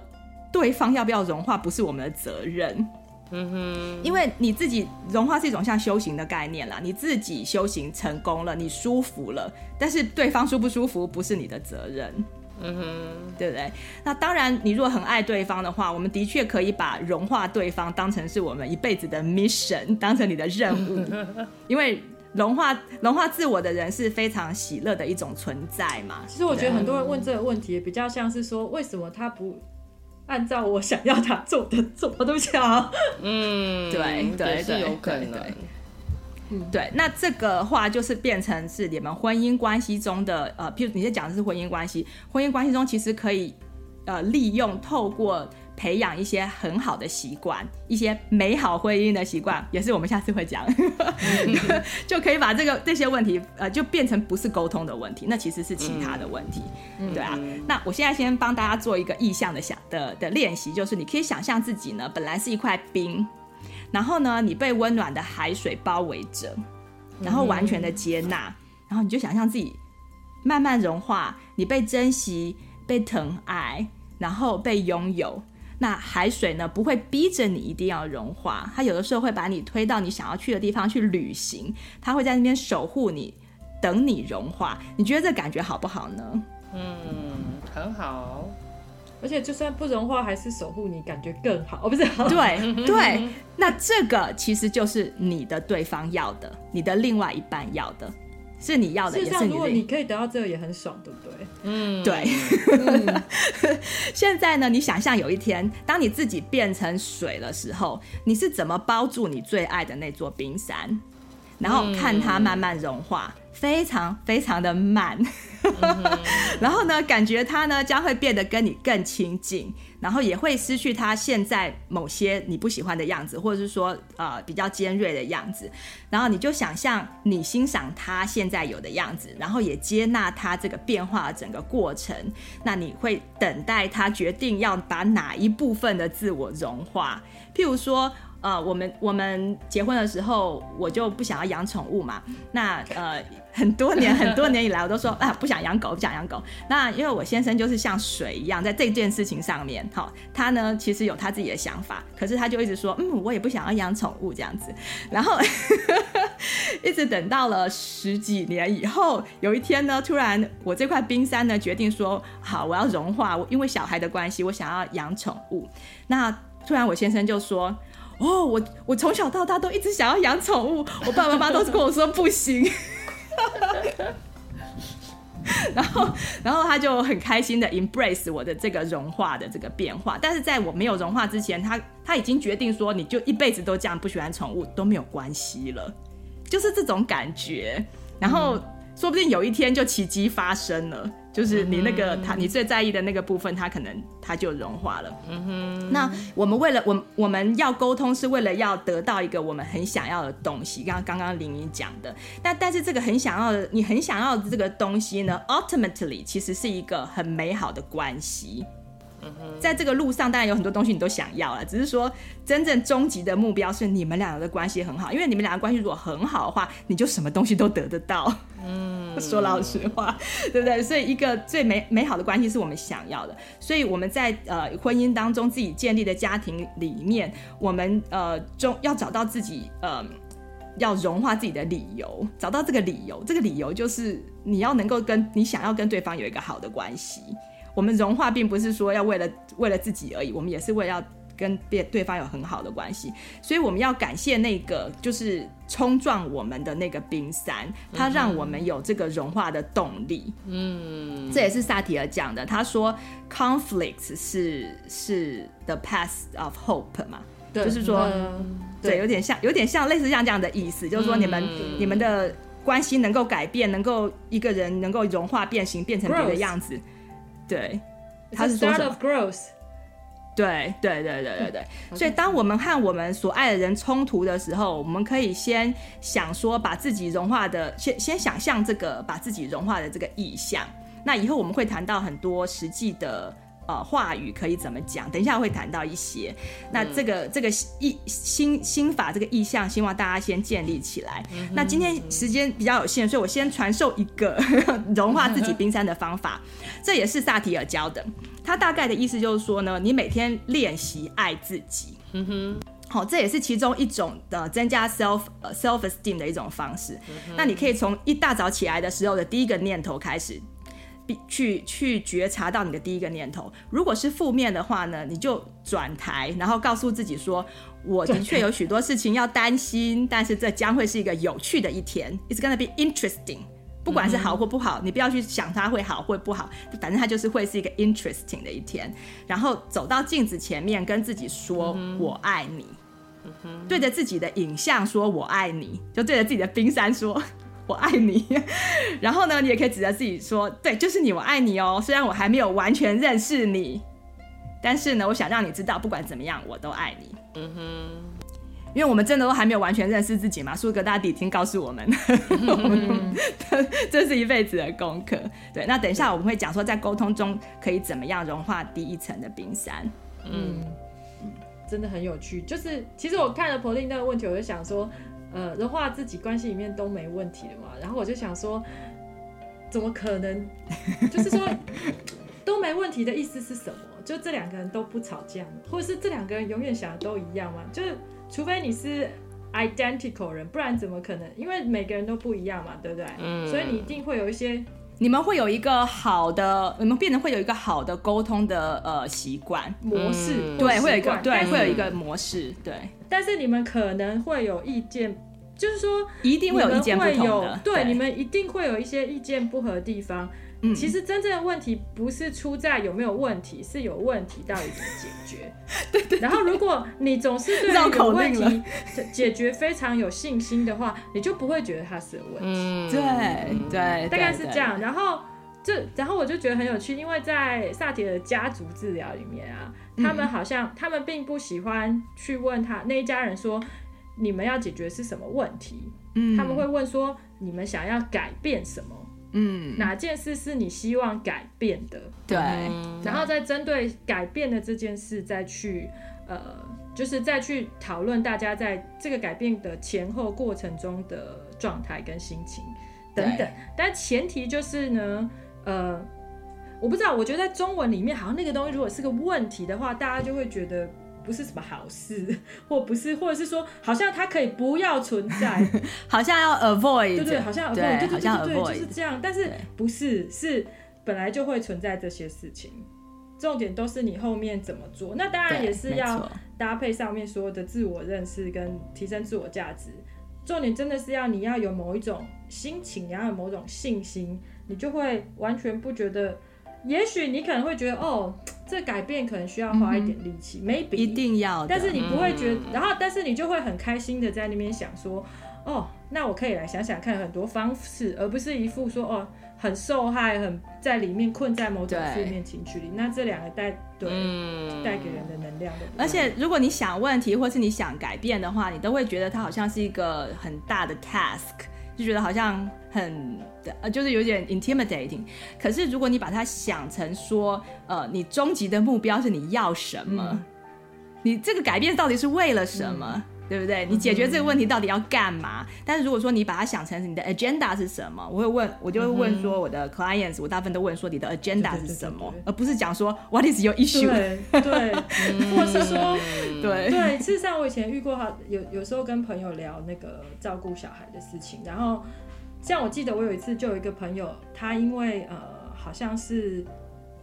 对方要不要融化不是我们的责任。嗯哼，因为你自己融化是一种像修行的概念啦。你自己修行成功了，你舒服了，但是对方舒不舒服不是你的责任。嗯哼，对不对？那当然，你如果很爱对方的话，我们的确可以把融化对方当成是我们一辈子的 mission，当成你的任务。因为融化融化自我的人是非常喜乐的一种存在嘛。其实我觉得很多人问这个问题，比较像是说，为什么他不按照我想要他做的做？对不起啊。嗯，对对，是有可能。嗯，对，那这个话就是变成是你们婚姻关系中的呃，譬如你在讲的是婚姻关系，婚姻关系中其实可以呃利用透过培养一些很好的习惯，一些美好婚姻的习惯，也是我们下次会讲，嗯、就可以把这个这些问题呃就变成不是沟通的问题，那其实是其他的问题，嗯、对啊。嗯、那我现在先帮大家做一个意向的想的的练习，就是你可以想象自己呢本来是一块冰。然后呢，你被温暖的海水包围着，然后完全的接纳，然后你就想象自己慢慢融化，你被珍惜、被疼爱，然后被拥有。那海水呢，不会逼着你一定要融化，它有的时候会把你推到你想要去的地方去旅行，它会在那边守护你，等你融化。你觉得这感觉好不好呢？嗯，很好。而且就算不融化，还是守护你，感觉更好。哦，不是，对对，那这个其实就是你的对方要的，你的另外一半要的，是你要的，也是你的。如果你可以得到这个，也很爽，对不对？嗯，对。嗯、现在呢，你想象有一天，当你自己变成水的时候，你是怎么包住你最爱的那座冰山，然后看它慢慢融化。嗯非常非常的慢，然后呢，感觉它呢将会变得跟你更亲近，然后也会失去他现在某些你不喜欢的样子，或者是说呃比较尖锐的样子，然后你就想象你欣赏他现在有的样子，然后也接纳他这个变化的整个过程，那你会等待他决定要把哪一部分的自我融化，譬如说。呃，我们我们结婚的时候，我就不想要养宠物嘛。那呃，很多年很多年以来，我都说啊，不想养狗，不想养狗。那因为我先生就是像水一样，在这件事情上面，哈，他呢其实有他自己的想法，可是他就一直说，嗯，我也不想要养宠物这样子。然后 一直等到了十几年以后，有一天呢，突然我这块冰山呢决定说，好，我要融化，因为小孩的关系，我想要养宠物。那突然我先生就说。哦，我我从小到大都一直想要养宠物，我爸爸妈妈都是跟我说不行，然后然后他就很开心的 embrace 我的这个融化的这个变化，但是在我没有融化之前，他他已经决定说，你就一辈子都这样不喜欢宠物都没有关系了，就是这种感觉，然后说不定有一天就奇迹发生了。就是你那个他，你最在意的那个部分，他可能他就融化了。嗯哼。那我们为了我我们要沟通，是为了要得到一个我们很想要的东西。刚刚刚林颖讲的，那但是这个很想要的，你很想要的这个东西呢，ultimately 其实是一个很美好的关系。在这个路上，当然有很多东西你都想要了，只是说真正终极的目标是你们两个的关系很好，因为你们两个关系如果很好的话，你就什么东西都得得到。嗯，说老实话，对不对？所以一个最美美好的关系是我们想要的，所以我们在呃婚姻当中自己建立的家庭里面，我们呃中要找到自己呃要融化自己的理由，找到这个理由，这个理由就是你要能够跟你想要跟对方有一个好的关系。我们融化并不是说要为了为了自己而已，我们也是为了要跟别对方有很好的关系，所以我们要感谢那个就是冲撞我们的那个冰山，它让我们有这个融化的动力。嗯，这也是萨提尔讲的，他说 conflict 是是 the path of hope 嘛，对。就是说，嗯、对，对，有点像有点像类似像这样的意思，就是说你们、嗯、你们的关系能够改变，能够一个人能够融化变形，变成别的样子。对，它是 start of growth。对对对对对对，所以当我们和我们所爱的人冲突的时候，我们可以先想说，把自己融化的，先先想象这个把自己融化的这个意象。那以后我们会谈到很多实际的。呃，话语可以怎么讲？等一下会谈到一些。那这个、嗯、这个意心心法这个意向，希望大家先建立起来。嗯、那今天时间比较有限，所以我先传授一个 融化自己冰山的方法。嗯、这也是萨提尔教的。他大概的意思就是说呢，你每天练习爱自己。嗯哼，好，这也是其中一种的增加 self self esteem 的一种方式。嗯、那你可以从一大早起来的时候的第一个念头开始。去去觉察到你的第一个念头，如果是负面的话呢，你就转台，然后告诉自己说，我的确有许多事情要担心，但是这将会是一个有趣的一天，It's gonna be interesting。不管是好或不好，你不要去想它会好或不好，反正它就是会是一个 interesting 的一天。然后走到镜子前面，跟自己说我爱你，对着自己的影像说我爱你，就对着自己的冰山说。我爱你，然后呢，你也可以指着自己说，对，就是你，我爱你哦。虽然我还没有完全认识你，但是呢，我想让你知道，不管怎么样，我都爱你。嗯哼，因为我们真的都还没有完全认识自己嘛。苏格拉底已经告诉我们，这是一辈子的功课。对，那等一下我们会讲说，在沟通中可以怎么样融化第一层的冰山。嗯，真的很有趣。就是其实我看了 Pauline 那个问题，我就想说。呃，融化自己关系里面都没问题的嘛，然后我就想说，怎么可能？就是说都没问题的意思是什么？就这两个人都不吵架，或者是这两个人永远想的都一样吗？就是除非你是 identical 人，不然怎么可能？因为每个人都不一样嘛，对不对？嗯。所以你一定会有一些，你们会有一个好的，你们变得会有一个好的沟通的呃习惯模式，嗯、对，会有一个对，会有一个模式，对。但是你们可能会有意见，就是说一定会有意见不同的，对，你们一定会有一些意见不合的地方。嗯，其实真正的问题不是出在有没有问题，是有问题到底怎么解决。对，对对。然后如果你总是对有问题解决非常有信心的话，你就不会觉得它是有问题。嗯，对对，大概是这样。然后这，然后我就觉得很有趣，因为在萨提的家族治疗里面啊。他们好像，他们并不喜欢去问他那一家人说，你们要解决是什么问题？嗯，他们会问说，你们想要改变什么？嗯，哪件事是你希望改变的？对，然后再针对改变的这件事再去呃就是再去讨论大家在这个改变的前后过程中的状态跟心情等等，但前提就是呢，呃，我不知道，我觉得在中文里面，好像那个东西如果是个问题的话，大家就会觉得不是什么好事，或不是，或者是说，好像它可以不要存在，好像要 avoid，对对，好像 avoid，对对对对对，就是这样，但是不是，是本来就会存在这些事情。重点都是你后面怎么做，那当然也是要搭配上面所有的自我认识跟提升自我价值。重点真的是要你要有某一种心情，你要有某种信心，你就会完全不觉得。也许你可能会觉得，哦，这改变可能需要花一点力气，，maybe。一定要，但是你不会觉得，嗯、然后但是你就会很开心的在那边想说，哦，那我可以来想想看很多方式，而不是一副说，哦。很受害，很在里面困在某种负面情绪里，那这两个带对带、嗯、给人的能量的。而且，如果你想问题或是你想改变的话，你都会觉得它好像是一个很大的 task，就觉得好像很呃，就是有点 intimidating。可是，如果你把它想成说，呃，你终极的目标是你要什么，嗯、你这个改变到底是为了什么？嗯对不对？你解决这个问题到底要干嘛？嗯、但是如果说你把它想成你的 agenda 是什么，我会问，我就会问说我的 clients，、嗯、我大部分都问说你的 agenda 是什么，对对对对，而不是讲说 what is your issue？对，对 或是说，对对。事实上，我以前遇过哈，有有时候跟朋友聊那个照顾小孩的事情，然后像我记得我有一次就有一个朋友，他因为呃好像是。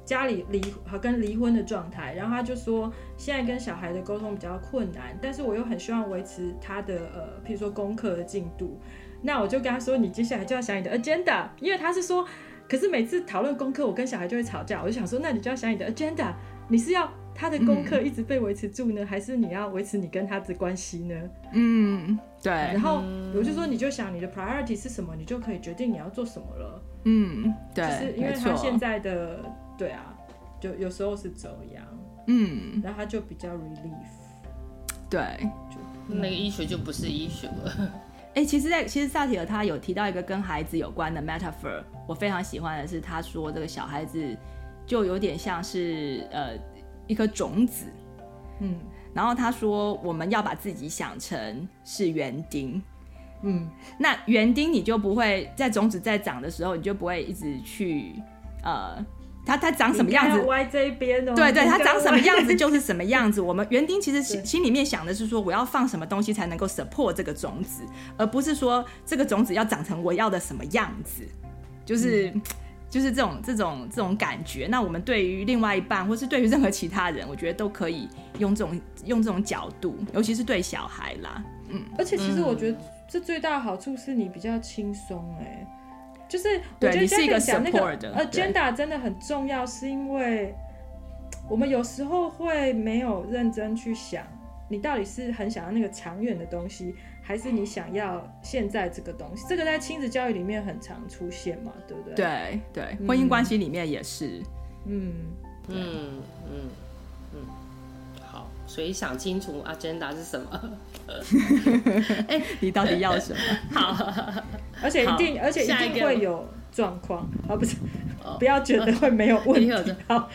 家里离和跟离婚的状态，然后他就说现在跟小孩的沟通比较困难，但是我又很希望维持他的呃，譬如说功课的进度，那我就跟他说，你接下来就要想你的 agenda，因为他是说，可是每次讨论功课，我跟小孩就会吵架，我就想说，那你就要想你的 agenda，你是要他的功课一直被维持住呢，嗯、还是你要维持你跟他的关系呢？嗯，对。然后我就说，你就想你的 priority 是什么，你就可以决定你要做什么了。嗯，对，就是因为他现在的。对啊，就有时候是这样，嗯，然后他就比较 relief，对，就那个医学就不是医学了。哎、欸，其实在，在其实萨提尔他有提到一个跟孩子有关的 metaphor，我非常喜欢的是，他说这个小孩子就有点像是呃一颗种子，嗯，然后他说我们要把自己想成是园丁，嗯，那园丁你就不会在种子在长的时候，你就不会一直去呃。它它长什么样子？歪这一边哦。对对，它长什么样子 就是什么样子。我们园丁其实心心里面想的是说，我要放什么东西才能够 support 这个种子，而不是说这个种子要长成我要的什么样子。就是、嗯、就是这种这种这种感觉。那我们对于另外一半，或是对于任何其他人，我觉得都可以用这种用这种角度，尤其是对小孩啦。嗯，而且其实我觉得这最大的好处是你比较轻松哎。就是我觉得这个讲那个 agenda 真的很重要，是因为我们有时候会没有认真去想，你到底是很想要那个长远的东西，还是你想要现在这个东西？这个在亲子教育里面很常出现嘛，对不对？对对，婚姻关系里面也是。嗯嗯嗯嗯。好，所以想清楚 agenda 是什么？哎、欸，你到底要什么？好。而且一定，而且一定会有状况，啊不是不要觉得会没有问题。好，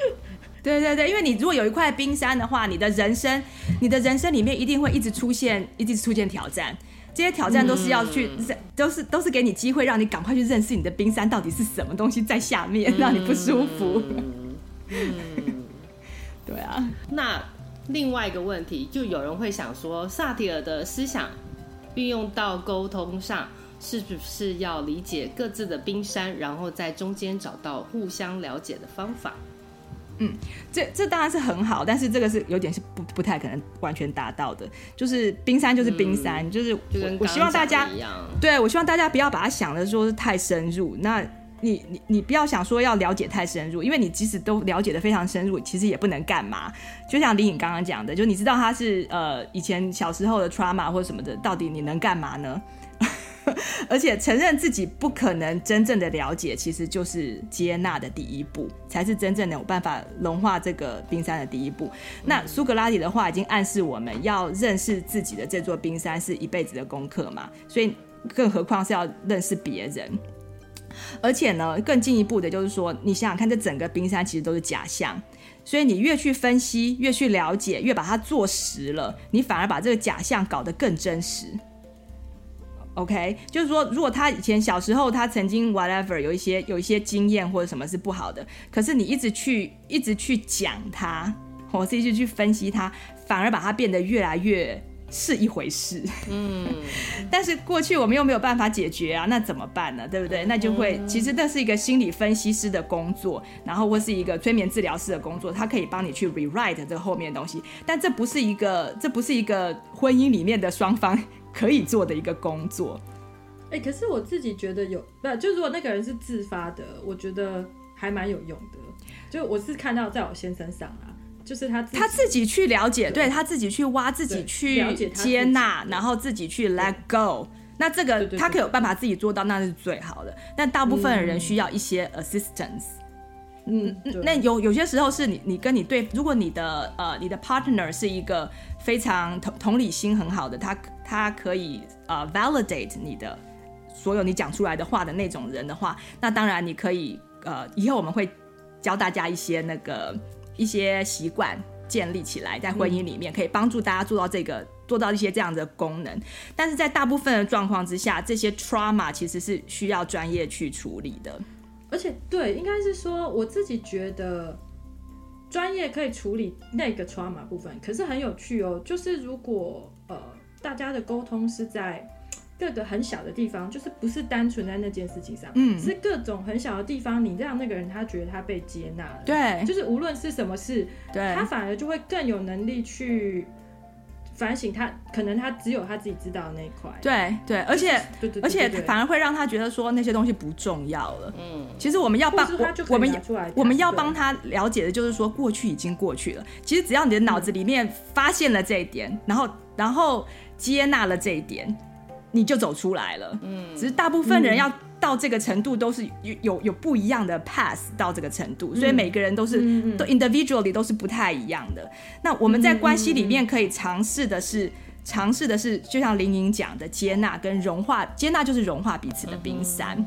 对对对，因为你如果有一块冰山的话，你的人生，你的人生里面一定会一直出现，一直出现挑战。这些挑战都是要去，嗯、都是都是给你机会，让你赶快去认识你的冰山到底是什么东西在下面，让你不舒服。嗯，嗯对啊。那另外一个问题，就有人会想说，萨提尔的思想运用到沟通上。是不是要理解各自的冰山，然后在中间找到互相了解的方法？嗯，这这当然是很好，但是这个是有点是不不太可能完全达到的。就是冰山就是冰山，嗯、就是我，我希望大家，对，我希望大家不要把它想的说是太深入。那你你你不要想说要了解太深入，因为你即使都了解的非常深入，其实也不能干嘛。就像李颖刚刚讲的，就你知道他是呃以前小时候的 trauma 或什么的，到底你能干嘛呢？而且承认自己不可能真正的了解，其实就是接纳的第一步，才是真正的有办法融化这个冰山的第一步。那苏格拉底的话已经暗示我们要认识自己的这座冰山是一辈子的功课嘛，所以更何况是要认识别人。而且呢，更进一步的就是说，你想想看，这整个冰山其实都是假象。所以你越去分析，越去了解，越把它做实了，你反而把这个假象搞得更真实。OK，就是说，如果他以前小时候他曾经 whatever 有一些有一些经验或者什么是不好的，可是你一直去一直去讲他，或是一直去分析他，反而把它变得越来越是一回事。嗯，但是过去我们又没有办法解决啊，那怎么办呢？对不对？那就会其实那是一个心理分析师的工作，然后或是一个催眠治疗师的工作，他可以帮你去 rewrite 这个后面的东西，但这不是一个这不是一个婚姻里面的双方。可以做的一个工作，哎、欸，可是我自己觉得有，不，就如果那个人是自发的，我觉得还蛮有用的。就我是看到在我先生上啊，就是他他自己去了解，对，对他自己去挖，自己去接纳，然后自己去 let go。那这个他可以有办法自己做到，那是最好的。但大部分的人需要一些 assistance。嗯，那有有些时候是你你跟你对，如果你的呃你的 partner 是一个非常同同理心很好的，他他可以呃 validate 你的所有你讲出来的话的那种人的话，那当然你可以呃以后我们会教大家一些那个一些习惯建立起来，在婚姻里面可以帮助大家做到这个做到一些这样的功能，但是在大部分的状况之下，这些 trauma 其实是需要专业去处理的。而且，对，应该是说，我自己觉得专业可以处理那个 trauma 部分。可是很有趣哦，就是如果呃大家的沟通是在各个很小的地方，就是不是单纯在那件事情上，嗯，是各种很小的地方，你让那个人他觉得他被接纳了，对，就是无论是什么事，对，他反而就会更有能力去。反省他，可能他只有他自己知道的那一块。对对，而且对对，而且反而会让他觉得说那些东西不重要了。嗯，其实我们要帮我，我们我们要帮他了解的就是说，过去已经过去了。其实只要你的脑子里面发现了这一点，然后然后接纳了这一点，你就走出来了。嗯，只是大部分人要。到这个程度都是有有有不一样的 pass 到这个程度，所以每个人都是、嗯、都 individually 都是不太一样的。那我们在关系里面可以尝试的是尝试的是，就像林颖讲的，接纳跟融化。接纳就是融化彼此的冰山。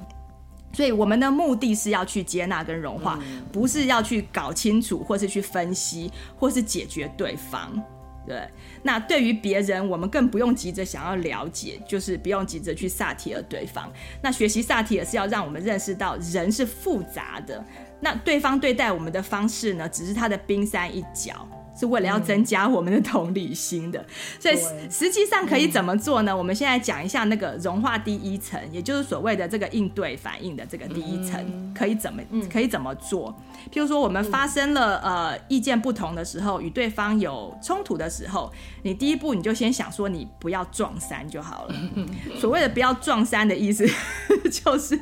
所以我们的目的是要去接纳跟融化，不是要去搞清楚，或是去分析，或是解决对方。对，那对于别人，我们更不用急着想要了解，就是不用急着去萨提尔对方。那学习萨提尔是要让我们认识到人是复杂的，那对方对待我们的方式呢，只是他的冰山一角。是为了要增加我们的同理心的，嗯、所以实际上可以怎么做呢？嗯、我们现在讲一下那个融化第一层，也就是所谓的这个应对反应的这个第一层，嗯、可以怎么可以怎么做？譬如说，我们发生了呃意见不同的时候，与对方有冲突的时候，你第一步你就先想说，你不要撞衫就好了。所谓的不要撞衫的意思，就是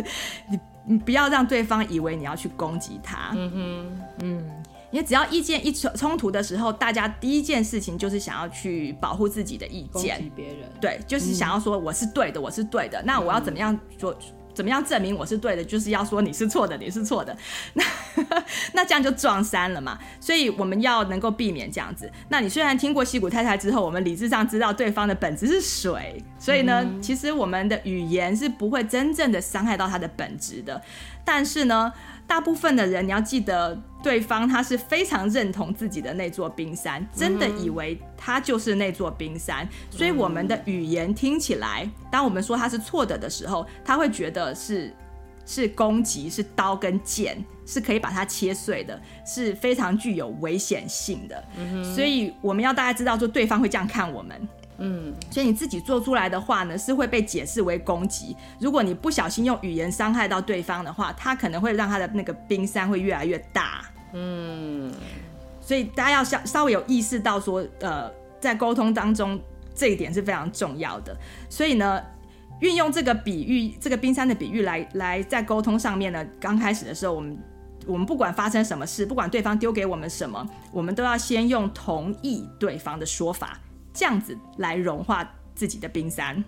你你不要让对方以为你要去攻击他。嗯哼，嗯。因为只要意见一冲冲突的时候，大家第一件事情就是想要去保护自己的意见，别人，对，就是想要说我是对的，嗯、我是对的。那我要怎么样做？怎么样证明我是对的？就是要说你是错的，你是错的。那那这样就撞衫了嘛。所以我们要能够避免这样子。那你虽然听过西谷太太之后，我们理智上知道对方的本质是水，所以呢，嗯、其实我们的语言是不会真正的伤害到他的本质的。但是呢，大部分的人，你要记得，对方他是非常认同自己的那座冰山，真的以为他就是那座冰山，所以我们的语言听起来，当我们说他是错的的时候，他会觉得是是攻击，是刀跟剑，是可以把它切碎的，是非常具有危险性的。所以我们要大家知道，说对方会这样看我们。嗯，所以你自己做出来的话呢，是会被解释为攻击。如果你不小心用语言伤害到对方的话，他可能会让他的那个冰山会越来越大。嗯，所以大家要稍稍微有意识到说，呃，在沟通当中这一点是非常重要的。所以呢，运用这个比喻，这个冰山的比喻来来在沟通上面呢，刚开始的时候，我们我们不管发生什么事，不管对方丢给我们什么，我们都要先用同意对方的说法。这样子来融化自己的冰山，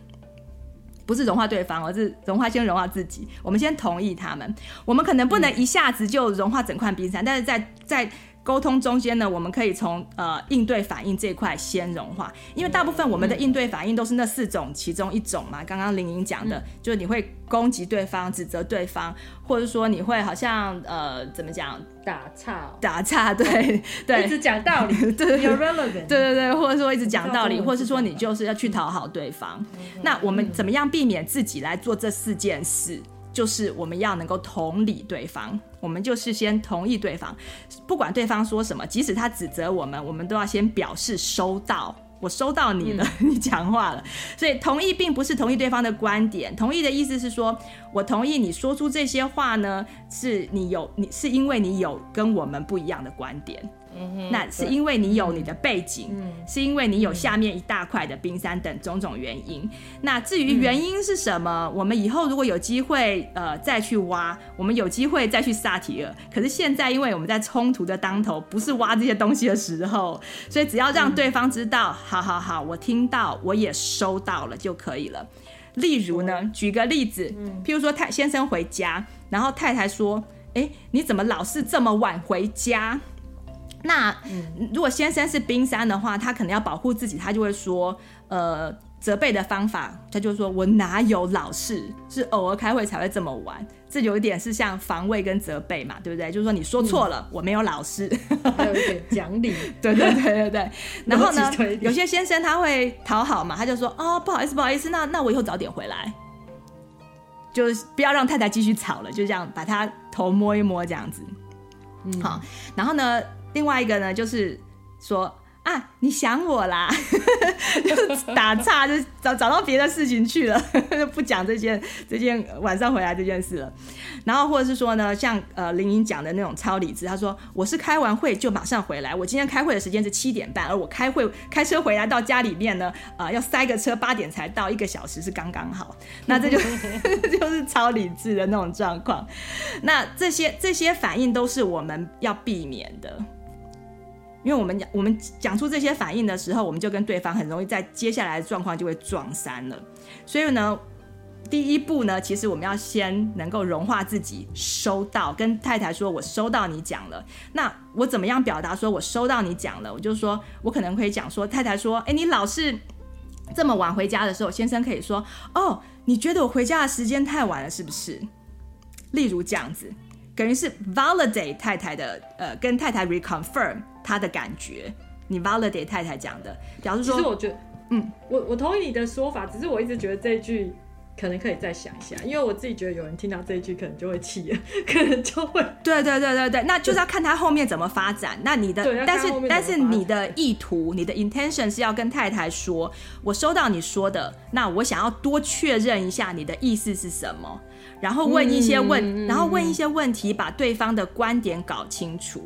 不是融化对方，而是融化先融化自己。我们先同意他们，我们可能不能一下子就融化整块冰山，但是在在沟通中间呢，我们可以从呃应对反应这一块先融化，因为大部分我们的应对反应都是那四种其中一种嘛。刚刚玲玲讲的，就是你会攻击对方、指责对方，或者说你会好像呃怎么讲打岔、打岔，对 对，一直讲道理，对。有 relevant，对对对，或者说一直讲道理，或者是说你就是要去讨好对方。那我们怎么样避免自己来做这四件事？就是我们要能够同理对方，我们就是先同意对方，不管对方说什么，即使他指责我们，我们都要先表示收到，我收到你了，嗯、你讲话了。所以同意并不是同意对方的观点，同意的意思是说，我同意你说出这些话呢，是你有你是因为你有跟我们不一样的观点。那是因为你有你的背景，嗯、是因为你有下面一大块的冰山等种种原因。那至于原因是什么，嗯、我们以后如果有机会呃再去挖，我们有机会再去萨提尔。可是现在因为我们在冲突的当头，不是挖这些东西的时候，所以只要让对方知道，嗯、好好好，我听到，我也收到了就可以了。例如呢，举个例子，譬如说太先生回家，然后太太说：“哎，你怎么老是这么晚回家？”那如果先生是冰山的话，他可能要保护自己，他就会说，呃，责备的方法，他就说我哪有老是，是偶尔开会才会这么玩，这有一点是像防卫跟责备嘛，对不对？就是说你说错了，嗯、我没有老师，还有一点讲理，对对对对对。然后呢，有些先生他会讨好嘛，他就说，哦，不好意思不好意思，那那我以后早点回来，就是不要让太太继续吵了，就这样把他头摸一摸这样子，嗯，好，然后呢？另外一个呢，就是说啊，你想我啦，就打岔，就找找到别的事情去了，不讲这件这件晚上回来这件事了。然后或者是说呢，像呃林颖讲的那种超理智，他说我是开完会就马上回来，我今天开会的时间是七点半，而我开会开车回来到家里面呢，呃要塞个车八点才到，一个小时是刚刚好。那这就 就是超理智的那种状况。那这些这些反应都是我们要避免的。因为我们讲我们讲出这些反应的时候，我们就跟对方很容易在接下来的状况就会撞衫了。所以呢，第一步呢，其实我们要先能够融化自己，收到，跟太太说：“我收到你讲了。”那我怎么样表达说我收到你讲了？我就说我可能可以讲说，太太说：“哎，你老是这么晚回家的时候，先生可以说：‘哦，你觉得我回家的时间太晚了，是不是？’例如这样子。”等于是 validate 太太的，呃，跟太太 reconfirm 他的感觉。你 validate 太太讲的，表示说，其实我觉得，嗯，我我同意你的说法，只是我一直觉得这一句可能可以再想一下，因为我自己觉得有人听到这一句可能就会气，可能就会，对对对对对，那就是要看他后面怎么发展。那你的，但是但是你的意图，你的 intention 是要跟太太说，我收到你说的，那我想要多确认一下你的意思是什么。然后问一些问，嗯、然后问一些问题，把对方的观点搞清楚。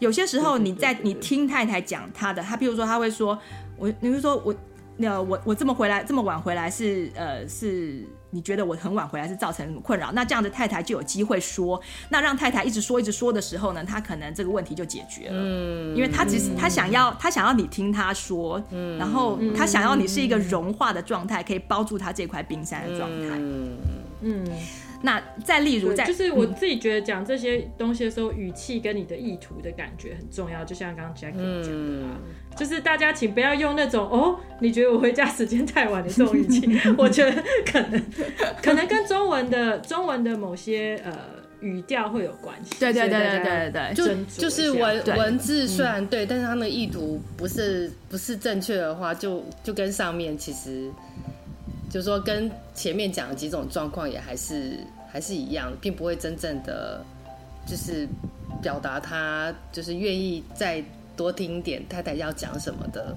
有些时候你在你听太太讲她的，她比如说她会说，我，你会说我，那我我这么回来这么晚回来是呃是你觉得我很晚回来是造成什么困扰？那这样的太太就有机会说，那让太太一直说一直说的时候呢，她可能这个问题就解决了。嗯，因为她只是她想要她想要你听她说，嗯，然后她想要你是一个融化的状态，可以包住她这块冰山的状态。嗯。嗯那再例如在，就是我自己觉得讲这些东西的时候，语气跟你的意图的感觉很重要。就像刚刚 Jackie 讲的就是大家请不要用那种哦，你觉得我回家时间太晚的这种语气。我觉得可能可能跟中文的中文的某些呃语调会有关系。对对对对对对，就就是文文字虽然对，但是他们的意图不是不是正确的话，就就跟上面其实。就是说，跟前面讲的几种状况也还是还是一样，并不会真正的就是表达他就是愿意再多听点太太要讲什么的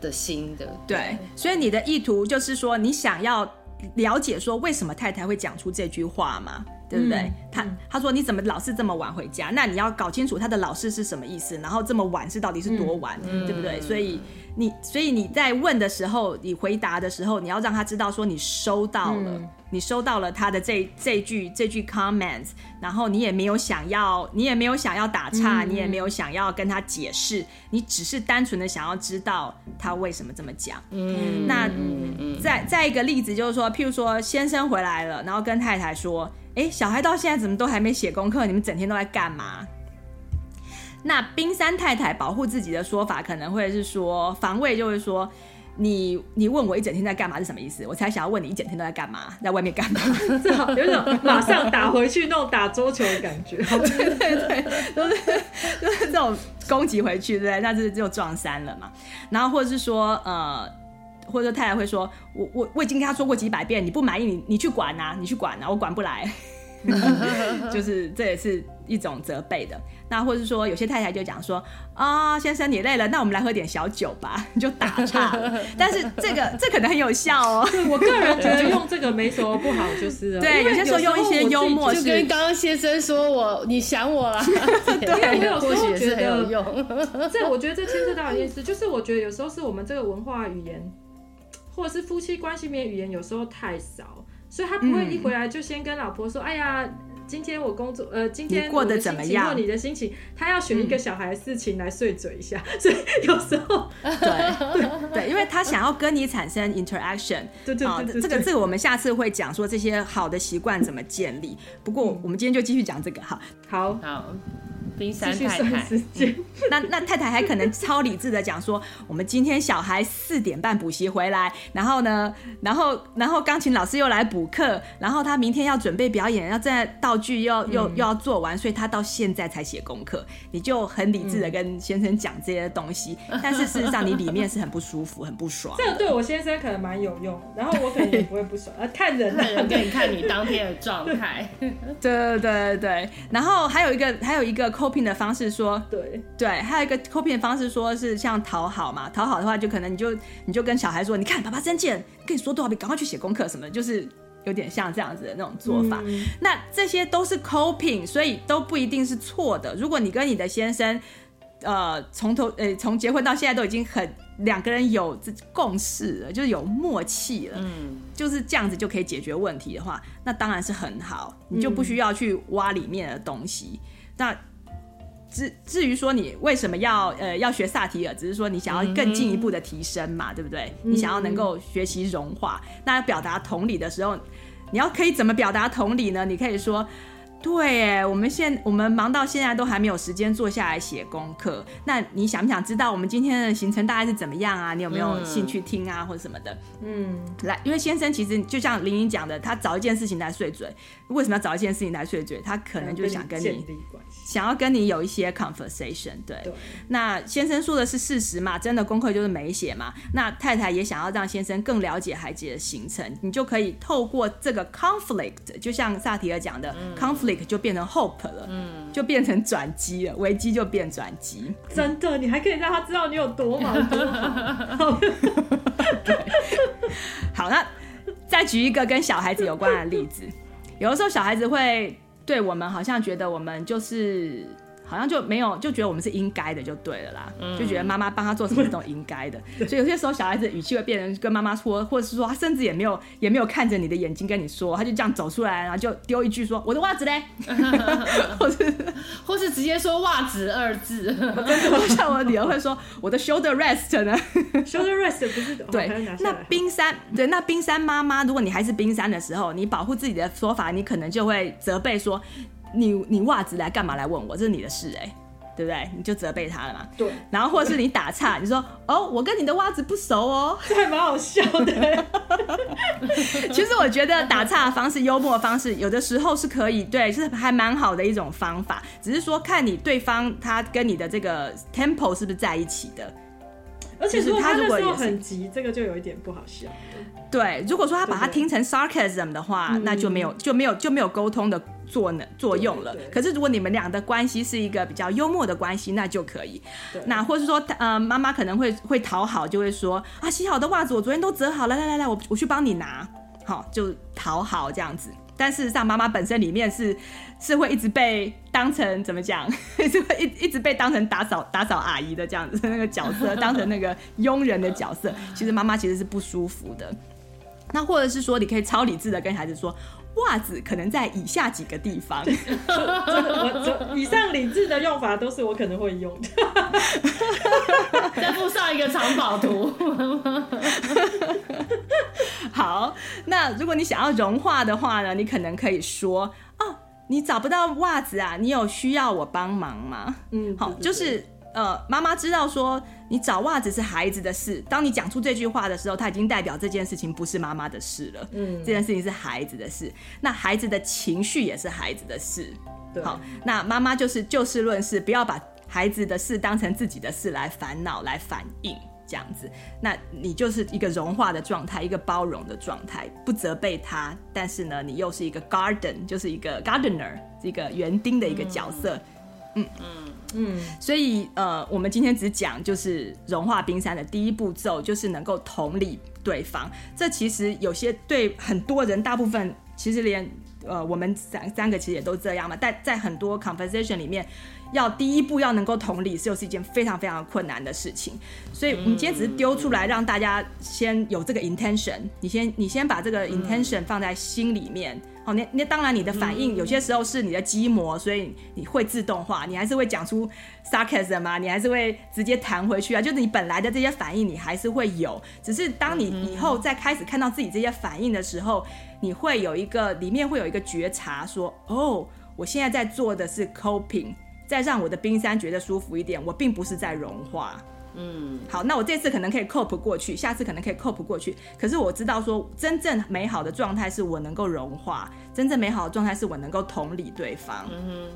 的心的。对，对，所以你的意图就是说，你想要了解说为什么太太会讲出这句话嘛？对不对？嗯、他他说，你怎么老是这么晚回家？那你要搞清楚他的老是是什么意思，然后这么晚是到底是多晚，嗯、对不对？所以。你所以你在问的时候，你回答的时候，你要让他知道说你收到了，嗯、你收到了他的这这句这句 comments，然后你也没有想要，你也没有想要打岔，嗯、你也没有想要跟他解释，你只是单纯的想要知道他为什么这么讲。嗯，那再再一个例子就是说，譬如说先生回来了，然后跟太太说，哎，小孩到现在怎么都还没写功课？你们整天都在干嘛？那冰山太太保护自己的说法可能会是说防卫，就会说你你问我一整天在干嘛是什么意思？我才想要问你一整天都在干嘛，在外面干嘛？有一种马上打回去那种打桌球的感觉。对对对，都是都是这种攻击回去，对不对？那就是就撞衫了嘛。然后或者是说呃，或者说太太会说，我我我已经跟他说过几百遍，你不满意你你去管呐、啊，你去管呐、啊，我管不来。就是这也是一种责备的，那或者是说有些太太就讲说啊，先生你累了，那我们来喝点小酒吧，你就打岔了。但是这个这可能很有效哦。我个人觉得用这个没什么不好，就是对，有些时候用一些幽默，就跟刚刚先生说我你想我了，对，或许是很有用。这我觉得这牵涉到一件事，就是我觉得有时候是我们这个文化语言，或者是夫妻关系里面语言有时候太少。所以他不会一回来就先跟老婆说：“嗯、哎呀，今天我工作，呃，今天过得怎么样？或你的心情，他要选一个小孩的事情来碎嘴一下。嗯 ”所以有时候，对对，因为他想要跟你产生 interaction。对对对，这个这个我们下次会讲说这些好的习惯怎么建立。不过我们今天就继续讲这个哈。好，好。冰山太太，那那太太还可能超理智的讲说，我们今天小孩四点半补习回来，然后呢，然后然后钢琴老师又来补课，然后他明天要准备表演，要在道具又又又要做完，所以他到现在才写功课。你就很理智的跟先生讲这些东西，但是事实上你里面是很不舒服、很不爽。这个对我先生可能蛮有用，然后我可能也不会不爽。呃，看人，看人，给你看你当天的状态。对对对对，然后还有一个还有一个拼的方式说对对，还有一个 coping 的方式说是像讨好嘛，讨好的话就可能你就你就跟小孩说，你看爸爸生气了，跟你说多少遍，赶快去写功课什么的，就是有点像这样子的那种做法。嗯、那这些都是 coping，所以都不一定是错的。如果你跟你的先生，呃，从头呃从结婚到现在都已经很两个人有这共识了，就是有默契了，嗯，就是这样子就可以解决问题的话，那当然是很好，你就不需要去挖里面的东西。嗯、那至至于说你为什么要呃要学萨提尔，只是说你想要更进一步的提升嘛，嗯、对不对？你想要能够学习融化，嗯、那表达同理的时候，你要可以怎么表达同理呢？你可以说。对，哎，我们现我们忙到现在都还没有时间坐下来写功课。那你想不想知道我们今天的行程大概是怎么样啊？你有没有兴趣听啊，或者什么的？嗯，来，因为先生其实就像玲玲讲的，他找一件事情来碎嘴。为什么要找一件事情来碎嘴？他可能就是想跟你想要跟你有一些 conversation。对，对，那先生说的是事实嘛？真的功课就是没写嘛？那太太也想要让先生更了解孩子的行程，你就可以透过这个 conflict，就像萨提尔讲的 conflict。就变成 hope 了，嗯，就变成转机了，危机就变转机。真的，你还可以让他知道你有多忙多好。对，好，那再举一个跟小孩子有关的例子。有的时候小孩子会对我们好像觉得我们就是。好像就没有就觉得我们是应该的就对了啦，嗯、就觉得妈妈帮他做什么都应该的，所以有些时候小孩子的语气会变成跟妈妈说，或者是说他甚至也没有也没有看着你的眼睛跟你说，他就这样走出来，然后就丢一句说我的袜子嘞，或是或是直接说袜子二字，我像我女儿会说我的 shoulder rest 呢，shoulder rest 不是对，那冰山对那冰山妈妈，如果你还是冰山的时候，你保护自己的说法，你可能就会责备说。你你袜子来干嘛来问我？这是你的事哎、欸，对不对？你就责备他了嘛。对。然后或者是你打岔，你说哦，我跟你的袜子不熟哦，这还蛮好笑的。其实我觉得打岔的方式、幽默的方式，有的时候是可以，对，是还蛮好的一种方法。只是说看你对方他跟你的这个 tempo 是不是在一起的。而且说他如果很急，这个就有一点不好笑。对，如果说他把它听成 sarcasm 的话，那就没有就没有就没有沟通的作能作用了。可是如果你们俩的关系是一个比较幽默的关系，那就可以。对那或是说，呃，妈妈可能会会讨好，就会说啊，洗好的袜子我昨天都折好了，来来来，我我去帮你拿，好，就讨好这样子。但事实上，妈妈本身里面是是会一直被当成怎么讲，是会一一直被当成打扫打扫阿姨的这样子 那个角色，当成那个佣人的角色。其实妈妈其实是不舒服的。那或者是说，你可以超理智的跟孩子说，袜子可能在以下几个地方。我以上理智的用法都是我可能会用的。再附上一个藏宝图。好，那如果你想要融化的话呢，你可能可以说哦，你找不到袜子啊，你有需要我帮忙吗？嗯，好，就是呃，妈妈知道说你找袜子是孩子的事，当你讲出这句话的时候，他已经代表这件事情不是妈妈的事了，嗯，这件事情是孩子的事，那孩子的情绪也是孩子的事。好，那妈妈就是就事论事，不要把孩子的事当成自己的事来烦恼、来反应，这样子。那你就是一个融化的状态，一个包容的状态，不责备他，但是呢，你又是一个 garden，就是一个 gardener，一个园丁的一个角色。嗯嗯嗯。嗯所以呃，我们今天只讲就是融化冰山的第一步骤，就是能够同理对方。这其实有些对很多人，大部分其实连。呃，我们三三个其实也都这样嘛，但在很多 conversation 里面，要第一步要能够同理，是又是一件非常非常困难的事情。所以，我们今天只是丢出来让大家先有这个 intention，你先你先把这个 intention 放在心里面。好，那那当然你的反应有些时候是你的基模，所以你会自动化，你还是会讲出 sarcasm 啊，你还是会直接弹回去啊，就是你本来的这些反应你还是会有，只是当你以后再开始看到自己这些反应的时候。你会有一个里面会有一个觉察，说哦，我现在在做的是 coping，再让我的冰山觉得舒服一点，我并不是在融化。嗯，好，那我这次可能可以 cope 过去，下次可能可以 cope 过去。可是我知道说，真正美好的状态是我能够融化，真正美好的状态是我能够同理对方。嗯哼。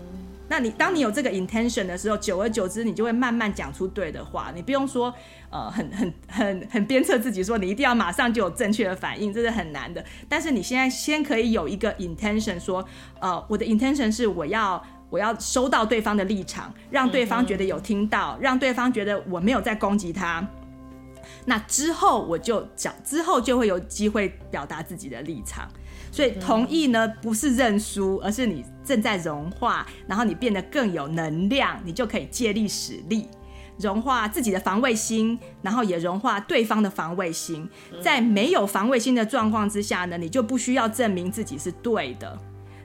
那你当你有这个 intention 的时候，久而久之，你就会慢慢讲出对的话。你不用说，呃，很很很很鞭策自己说，你一定要马上就有正确的反应，这是很难的。但是你现在先可以有一个 intention，说，呃，我的 intention 是我要我要收到对方的立场，让对方觉得有听到，让对方觉得我没有在攻击他。那之后我就讲，之后就会有机会表达自己的立场。所以同意呢，不是认输，而是你正在融化，然后你变得更有能量，你就可以借力使力，融化自己的防卫心，然后也融化对方的防卫心。在没有防卫心的状况之下呢，你就不需要证明自己是对的，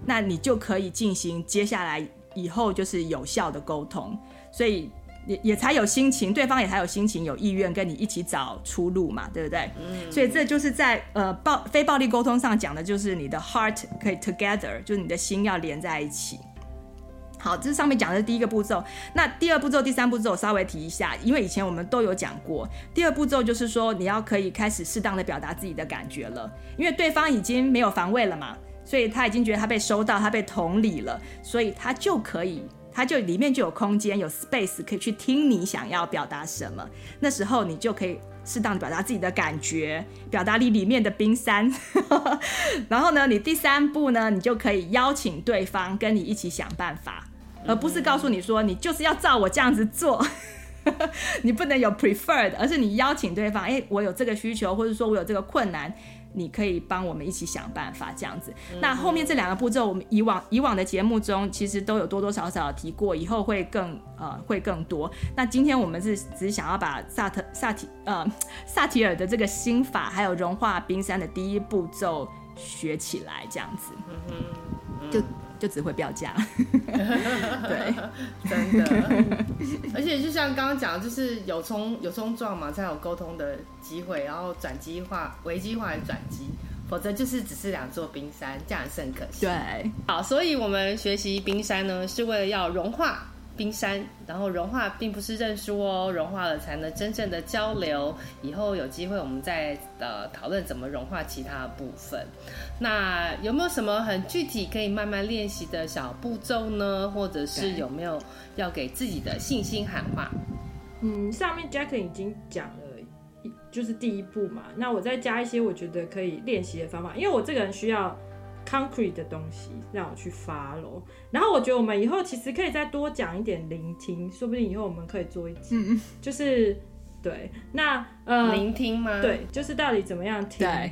那你就可以进行接下来以后就是有效的沟通。所以。也也才有心情，对方也才有心情，有意愿跟你一起找出路嘛，对不对？嗯。所以这就是在呃暴非暴力沟通上讲的，就是你的 heart 可以 together，就是你的心要连在一起。好，这是上面讲的是第一个步骤。那第二步骤、第三步骤我稍微提一下，因为以前我们都有讲过。第二步骤就是说，你要可以开始适当的表达自己的感觉了，因为对方已经没有防卫了嘛，所以他已经觉得他被收到，他被同理了，所以他就可以。他就里面就有空间，有 space 可以去听你想要表达什么。那时候你就可以适当的表达自己的感觉，表达你里面的冰山。然后呢，你第三步呢，你就可以邀请对方跟你一起想办法，而不是告诉你说你就是要照我这样子做。你不能有 preferred，而是你邀请对方，哎，我有这个需求，或者说我有这个困难。你可以帮我们一起想办法，这样子。那后面这两个步骤，我们以往以往的节目中其实都有多多少少提过，以后会更呃会更多。那今天我们是只是想要把萨特萨提呃萨提尔的这个心法，还有融化冰山的第一步骤学起来，这样子，就。就只会标价，对，真的。而且就像刚刚讲的，就是有冲有冲撞嘛，才有沟通的机会，然后转机化、危机化来转机，否则就是只是两座冰山，这样是很可惜。对，好，所以我们学习冰山呢，是为了要融化。冰山，然后融化并不是认输哦，融化了才能真正的交流。以后有机会我们再呃讨论怎么融化其他的部分。那有没有什么很具体可以慢慢练习的小步骤呢？或者是有没有要给自己的信心喊话？嗯，上面 Jacqueline 已经讲了，就是第一步嘛。那我再加一些我觉得可以练习的方法，因为我这个人需要。concrete 的东西让我去 follow，然后我觉得我们以后其实可以再多讲一点聆听，说不定以后我们可以做一集，嗯、就是对，那呃，聆听吗？对，就是到底怎么样听？对，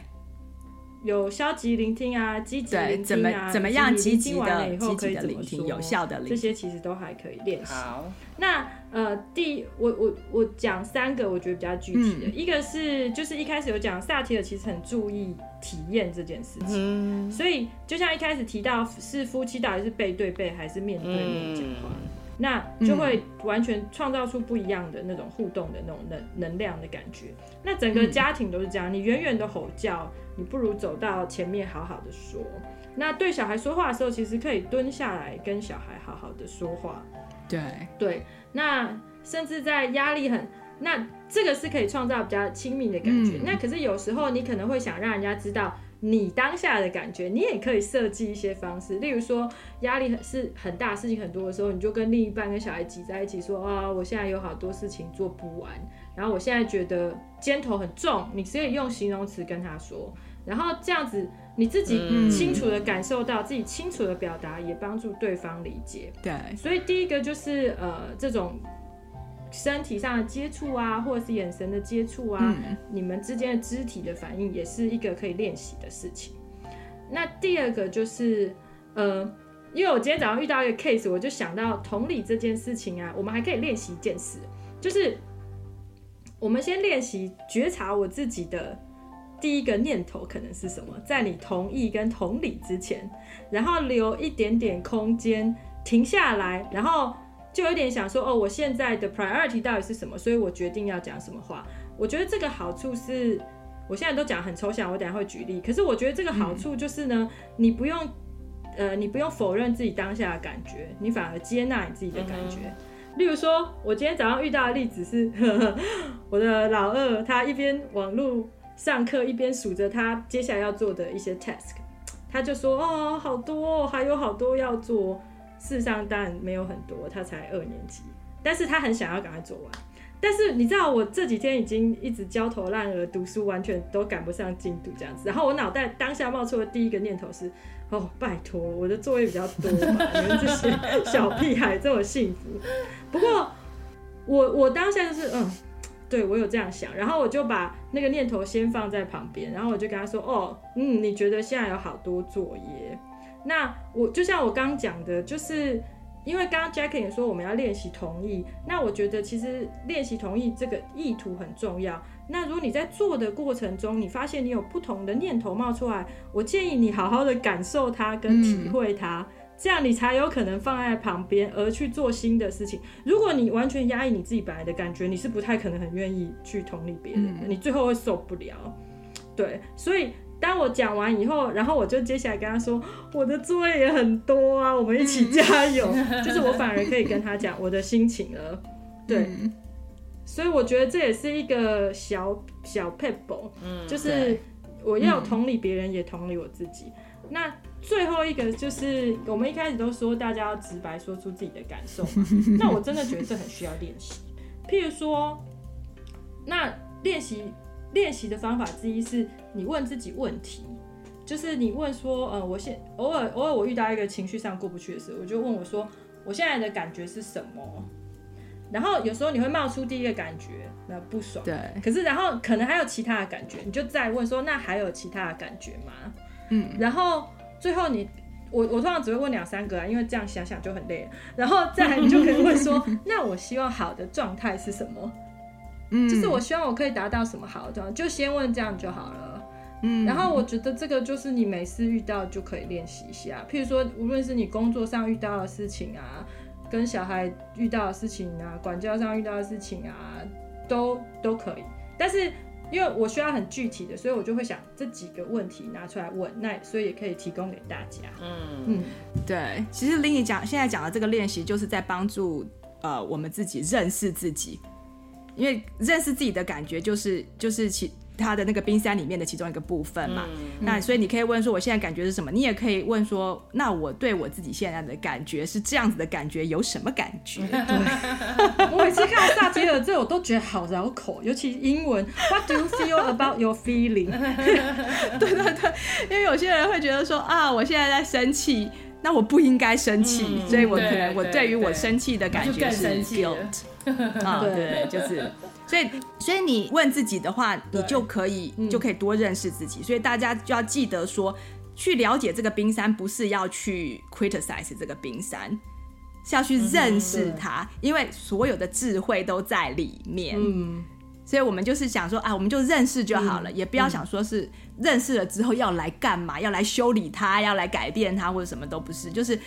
有消极聆听啊，积极聆听啊，怎么怎么样积极的、完了以后可以的聆听，有效的聆听，这些其实都还可以练习。好，那。呃，第我我我讲三个，我觉得比较具体的，嗯、一个是就是一开始有讲萨提尔其实很注意体验这件事情，嗯、所以就像一开始提到是夫妻到底是背对背还是面对面讲话，嗯、那就会完全创造出不一样的那种互动的那种能能量的感觉。那整个家庭都是这样，你远远的吼叫，你不如走到前面好好的说。那对小孩说话的时候，其实可以蹲下来跟小孩好好的说话。对对，那甚至在压力很，那这个是可以创造比较亲密的感觉。嗯、那可是有时候你可能会想让人家知道。你当下的感觉，你也可以设计一些方式，例如说压力很是很大，事情很多的时候，你就跟另一半跟小孩挤在一起说啊，我现在有好多事情做不完，然后我现在觉得肩头很重，你可以用形容词跟他说，然后这样子你自己清楚的感受到，自己清楚的表达，也帮助对方理解。对，所以第一个就是呃这种。身体上的接触啊，或者是眼神的接触啊，嗯、你们之间的肢体的反应，也是一个可以练习的事情。那第二个就是，呃，因为我今天早上遇到一个 case，我就想到同理这件事情啊，我们还可以练习一件事，就是我们先练习觉察我自己的第一个念头可能是什么，在你同意跟同理之前，然后留一点点空间，停下来，然后。就有点想说哦，我现在的 priority 到底是什么？所以我决定要讲什么话。我觉得这个好处是，我现在都讲很抽象，我等下会举例。可是我觉得这个好处就是呢，嗯、你不用呃，你不用否认自己当下的感觉，你反而接纳你自己的感觉。嗯、例如说，我今天早上遇到的例子是，呵 呵我的老二他一边网络上课，一边数着他接下来要做的一些 task，他就说哦，好多，还有好多要做。事实上当然没有很多，他才二年级，但是他很想要赶快做完。但是你知道，我这几天已经一直焦头烂额读书，完全都赶不上进度这样子。然后我脑袋当下冒出的第一个念头是：哦，拜托，我的作业比较多嘛，你们这些 小屁孩这么幸福。不过我我当下就是嗯，对我有这样想，然后我就把那个念头先放在旁边，然后我就跟他说：哦，嗯，你觉得现在有好多作业？那我就像我刚刚讲的，就是因为刚刚 Jackie 也说我们要练习同意，那我觉得其实练习同意这个意图很重要。那如果你在做的过程中，你发现你有不同的念头冒出来，我建议你好好的感受它跟体会它，嗯、这样你才有可能放在旁边而去做新的事情。如果你完全压抑你自己本来的感觉，你是不太可能很愿意去同理别人的，嗯、你最后会受不了。对，所以。当我讲完以后，然后我就接下来跟他说，我的作业也很多啊，我们一起加油。嗯、就是我反而可以跟他讲我的心情了，对。嗯、所以我觉得这也是一个小小撇步，嗯，就是我要同理别人，也同理我自己。嗯、那最后一个就是我们一开始都说大家要直白说出自己的感受嘛，那我真的觉得这很需要练习。譬如说，那练习。练习的方法之一是你问自己问题，就是你问说，呃，我现偶尔偶尔我遇到一个情绪上过不去的时候，我就问我说，我现在的感觉是什么？然后有时候你会冒出第一个感觉，那不爽。对。可是然后可能还有其他的感觉，你就再问说，那还有其他的感觉吗？嗯。然后最后你，我我通常只会问两三个啊，因为这样想想就很累。然后再来你就可以问说，那我希望好的状态是什么？嗯，就是我希望我可以达到什么好的，就先问这样就好了。嗯，然后我觉得这个就是你每次遇到就可以练习一下，譬如说，无论是你工作上遇到的事情啊，跟小孩遇到的事情啊，管教上遇到的事情啊，都都可以。但是因为我需要很具体的，所以我就会想这几个问题拿出来问，那所以也可以提供给大家。嗯嗯，对，其实 Linny 讲现在讲的这个练习，就是在帮助呃我们自己认识自己。因为认识自己的感觉就是就是其他的那个冰山里面的其中一个部分嘛，嗯、那所以你可以问说我现在感觉是什么？你也可以问说，那我对我自己现在的感觉是这样子的感觉，有什么感觉？对，我每次看到萨提尔这，我都觉得好绕口，尤其英文，What do you feel about your feeling？对对对，因为有些人会觉得说啊，我现在在生气。那我不应该生气，嗯、所以我可能我对于我生气的感觉是 guilt 啊，对，就是，所以所以你问自己的话，你就可以对就可以多认识自己。所以大家就要记得说，去了解这个冰山，不是要去 criticize 这个冰山，是要去认识它，嗯、因为所有的智慧都在里面。嗯。所以我们就是想说啊，我们就认识就好了，嗯、也不要想说是认识了之后要来干嘛，嗯、要来修理他，要来改变他，或者什么都不是。就是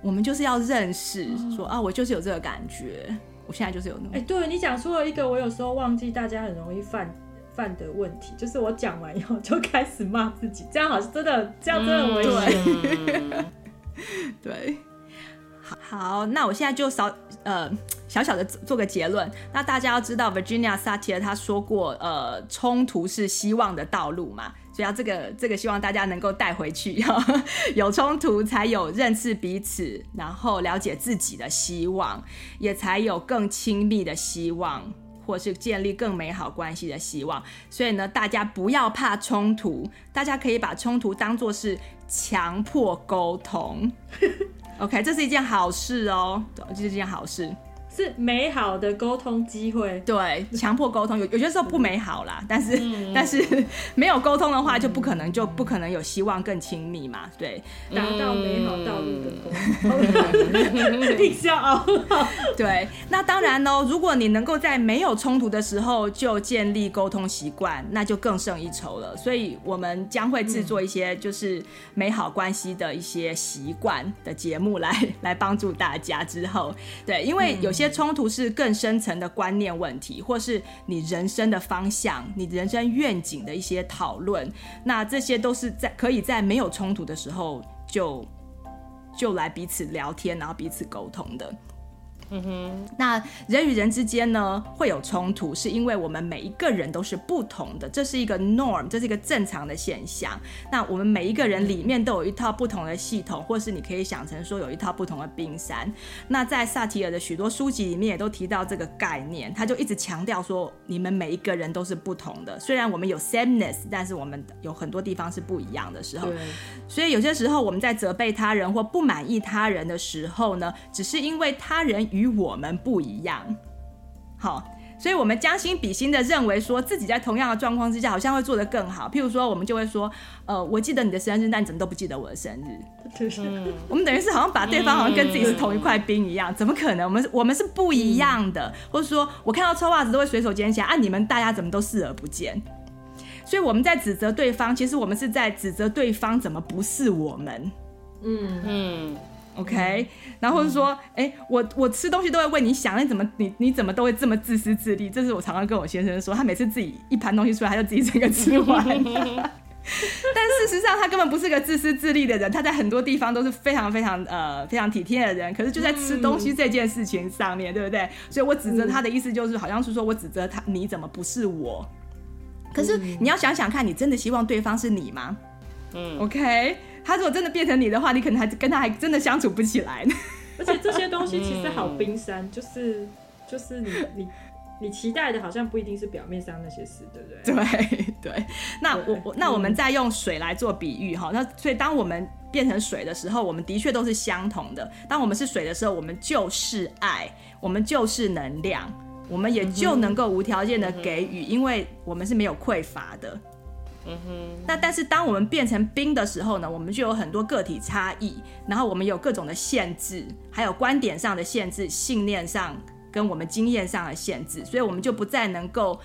我们就是要认识说，说啊，我就是有这个感觉，我现在就是有那种。哎、欸，对你讲出了一个我有时候忘记大家很容易犯犯的问题，就是我讲完以后就开始骂自己，这样好像真的，这样真的很危险。对，对，好，那我现在就少呃。小小的做个结论，那大家要知道，Virginia Satir 他说过，呃，冲突是希望的道路嘛，所以要这个这个希望大家能够带回去，有冲突才有认识彼此，然后了解自己的希望，也才有更亲密的希望，或是建立更美好关系的希望。所以呢，大家不要怕冲突，大家可以把冲突当做是强迫沟通 ，OK，这是一件好事哦，这是一件好事。是美好的沟通机会，对，强迫沟通有有些时候不美好啦，但是、嗯、但是没有沟通的话，就不可能就不可能有希望更亲密嘛，对，达到美好道路的沟通，必须要熬。对，那当然喽，如果你能够在没有冲突的时候就建立沟通习惯，那就更胜一筹了。所以我们将会制作一些就是美好关系的一些习惯的节目来来帮助大家。之后，对，因为有些。冲突是更深层的观念问题，或是你人生的方向、你人生愿景的一些讨论。那这些都是在可以在没有冲突的时候就就来彼此聊天，然后彼此沟通的。嗯哼，那人与人之间呢，会有冲突，是因为我们每一个人都是不同的，这是一个 norm，这是一个正常的现象。那我们每一个人里面都有一套不同的系统，或是你可以想成说有一套不同的冰山。那在萨提尔的许多书籍里面也都提到这个概念，他就一直强调说，你们每一个人都是不同的。虽然我们有 sameness，但是我们有很多地方是不一样的时候。所以有些时候我们在责备他人或不满意他人的时候呢，只是因为他人与与我们不一样，好，所以我们将心比心的认为说自己在同样的状况之下，好像会做得更好。譬如说，我们就会说，呃，我记得你的生日，但你怎么都不记得我的生日？嗯、我们等于是好像把对方好像跟自己是同一块冰一样，怎么可能？我们我们是不一样的，或者说我看到臭袜子都会随手捡起来，啊，你们大家怎么都视而不见？所以我们在指责对方，其实我们是在指责对方怎么不是我们？嗯嗯。OK，然后是说，哎、我我吃东西都会为你想，你怎么你你怎么都会这么自私自利？这是我常常跟我先生说，他每次自己一盘东西出来，他就自己整个吃完。但事实上，他根本不是个自私自利的人，他在很多地方都是非常非常呃非常体贴的人。可是就在吃东西这件事情上面，嗯、对不对？所以我指责他的意思就是，好像是说我指责他，你怎么不是我？可是你要想想看，你真的希望对方是你吗？嗯，OK。他如果真的变成你的话，你可能还跟他还真的相处不起来呢。而且这些东西其实好冰山，嗯、就是就是你你你期待的，好像不一定是表面上那些事，对不对？对对。那我我那我们再用水来做比喻哈，那所以当我们变成水的时候，我们的确都是相同的。当我们是水的时候，我们就是爱，我们就是能量，我们也就能够无条件的给予，因为我们是没有匮乏的。嗯哼，那但是当我们变成冰的时候呢，我们就有很多个体差异，然后我们有各种的限制，还有观点上的限制、信念上跟我们经验上的限制，所以我们就不再能够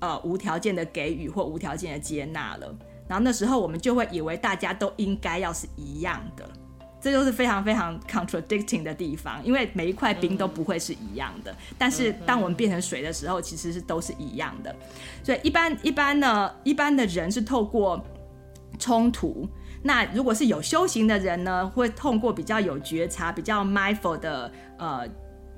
呃无条件的给予或无条件的接纳了。然后那时候我们就会以为大家都应该要是一样的。这就是非常非常 contradicting 的地方，因为每一块冰都不会是一样的。但是当我们变成水的时候，其实是都是一样的。所以一般一般呢，一般的人是透过冲突。那如果是有修行的人呢，会通过比较有觉察、比较 mindful 的呃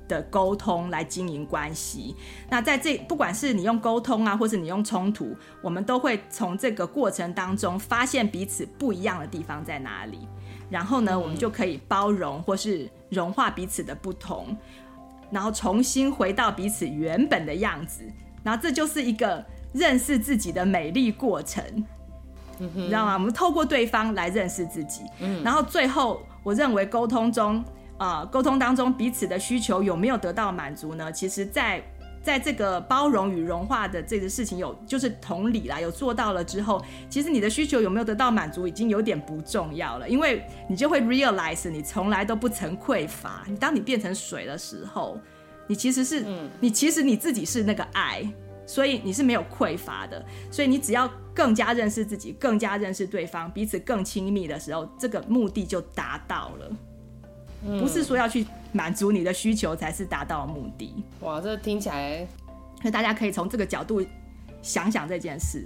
的沟通来经营关系。那在这不管是你用沟通啊，或是你用冲突，我们都会从这个过程当中发现彼此不一样的地方在哪里。然后呢，我们就可以包容或是融化彼此的不同，然后重新回到彼此原本的样子。然后这就是一个认识自己的美丽过程，你知道吗？我们透过对方来认识自己。嗯然后最后，我认为沟通中，呃，沟通当中彼此的需求有没有得到满足呢？其实，在在这个包容与融化的这个事情有，就是同理啦，有做到了之后，其实你的需求有没有得到满足，已经有点不重要了，因为你就会 realize 你从来都不曾匮乏。你当你变成水的时候，你其实是，嗯，你其实你自己是那个爱，所以你是没有匮乏的。所以你只要更加认识自己，更加认识对方，彼此更亲密的时候，这个目的就达到了。嗯、不是说要去满足你的需求才是达到目的。哇，这听起来，所以大家可以从这个角度想想这件事。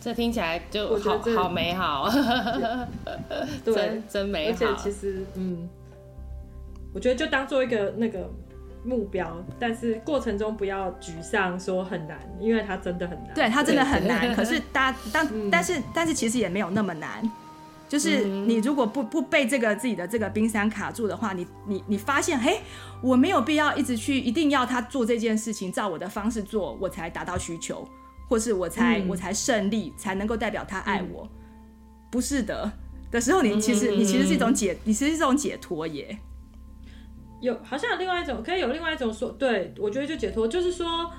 这听起来就好好美好，对，真真美好。而且其实，嗯，我觉得就当做一个那个目标，但是过程中不要沮丧，说很难，因为它真的很难。对，它真的很难。可是大但、嗯、但是但是其实也没有那么难。就是你如果不不被这个自己的这个冰山卡住的话，你你你发现，嘿，我没有必要一直去一定要他做这件事情，照我的方式做，我才达到需求。或是我才、嗯、我才胜利，才能够代表他爱我，嗯、不是的。的时候，你其实、嗯、你其实是一种解，你其实是一种解脱耶。有好像有另外一种，可以有另外一种说，对我觉得就解脱，就是说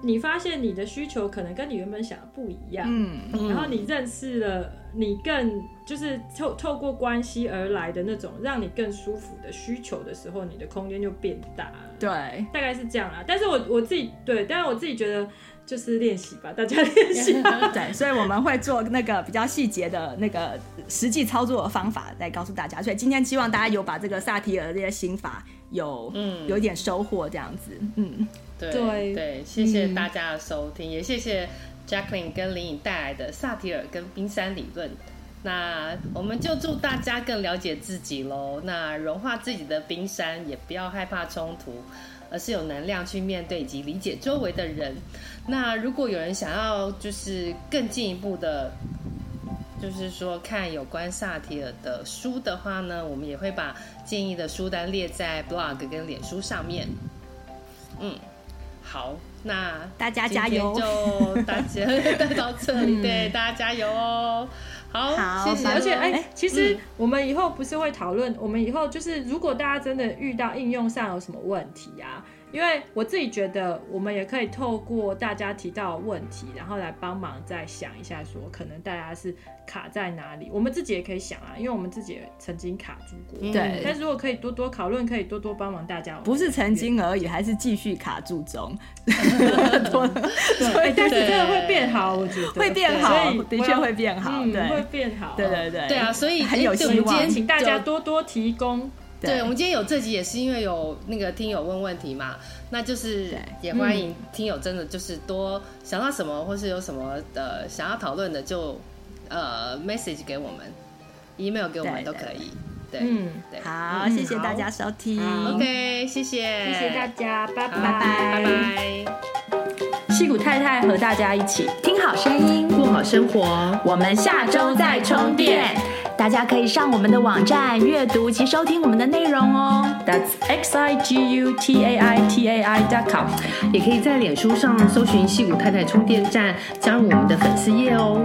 你发现你的需求可能跟你原本想的不一样，嗯，然后你认识了你更就是透透过关系而来的那种让你更舒服的需求的时候，你的空间就变大了，对，大概是这样啦。但是我我自己对，但是我自己觉得。就是练习吧，大家练习。对，所以我们会做那个比较细节的那个实际操作的方法来告诉大家。所以今天希望大家有把这个萨提尔这些心法有嗯有一点收获这样子。嗯，对对对，谢谢大家的收听，嗯、也谢谢 Jacqueline 跟林颖带来的萨提尔跟冰山理论。那我们就祝大家更了解自己喽。那融化自己的冰山，也不要害怕冲突。而是有能量去面对以及理解周围的人。那如果有人想要就是更进一步的，就是说看有关萨提尔的书的话呢，我们也会把建议的书单列在 blog 跟脸书上面。嗯，好，那大家加油！就大家带到这里，对，大家加油哦。好，好谢谢。而且，哎、欸，其实我们以后不是会讨论，我们以后就是，如果大家真的遇到应用上有什么问题啊？因为我自己觉得，我们也可以透过大家提到的问题，然后来帮忙再想一下，说可能大家是卡在哪里。我们自己也可以想啊，因为我们自己也曾经卡住过。对。但是如果可以多多讨论，可以多多帮忙大家。不是曾经而已，还是继续卡住中。对，但是真的会变好，我觉得会变好，的确会变好，对，会变好。对对对。对啊，所以很有希望。今天请大家多多提供。对，我们今天有这集也是因为有那个听友问问题嘛，那就是也欢迎听友真的就是多想到什么或是有什么的想要讨论的就呃 message 给我们，email 给我们都可以。对，嗯，对，好，谢谢大家收听，OK，谢谢，谢谢大家，拜拜，拜拜。矽谷太太和大家一起听好声音，过好生活，我们下周再充电。大家可以上我们的网站阅读及收听我们的内容哦。That's x i g u t a i t a i dot com。也可以在脸书上搜寻“矽谷太太充电站”，加入我们的粉丝页哦。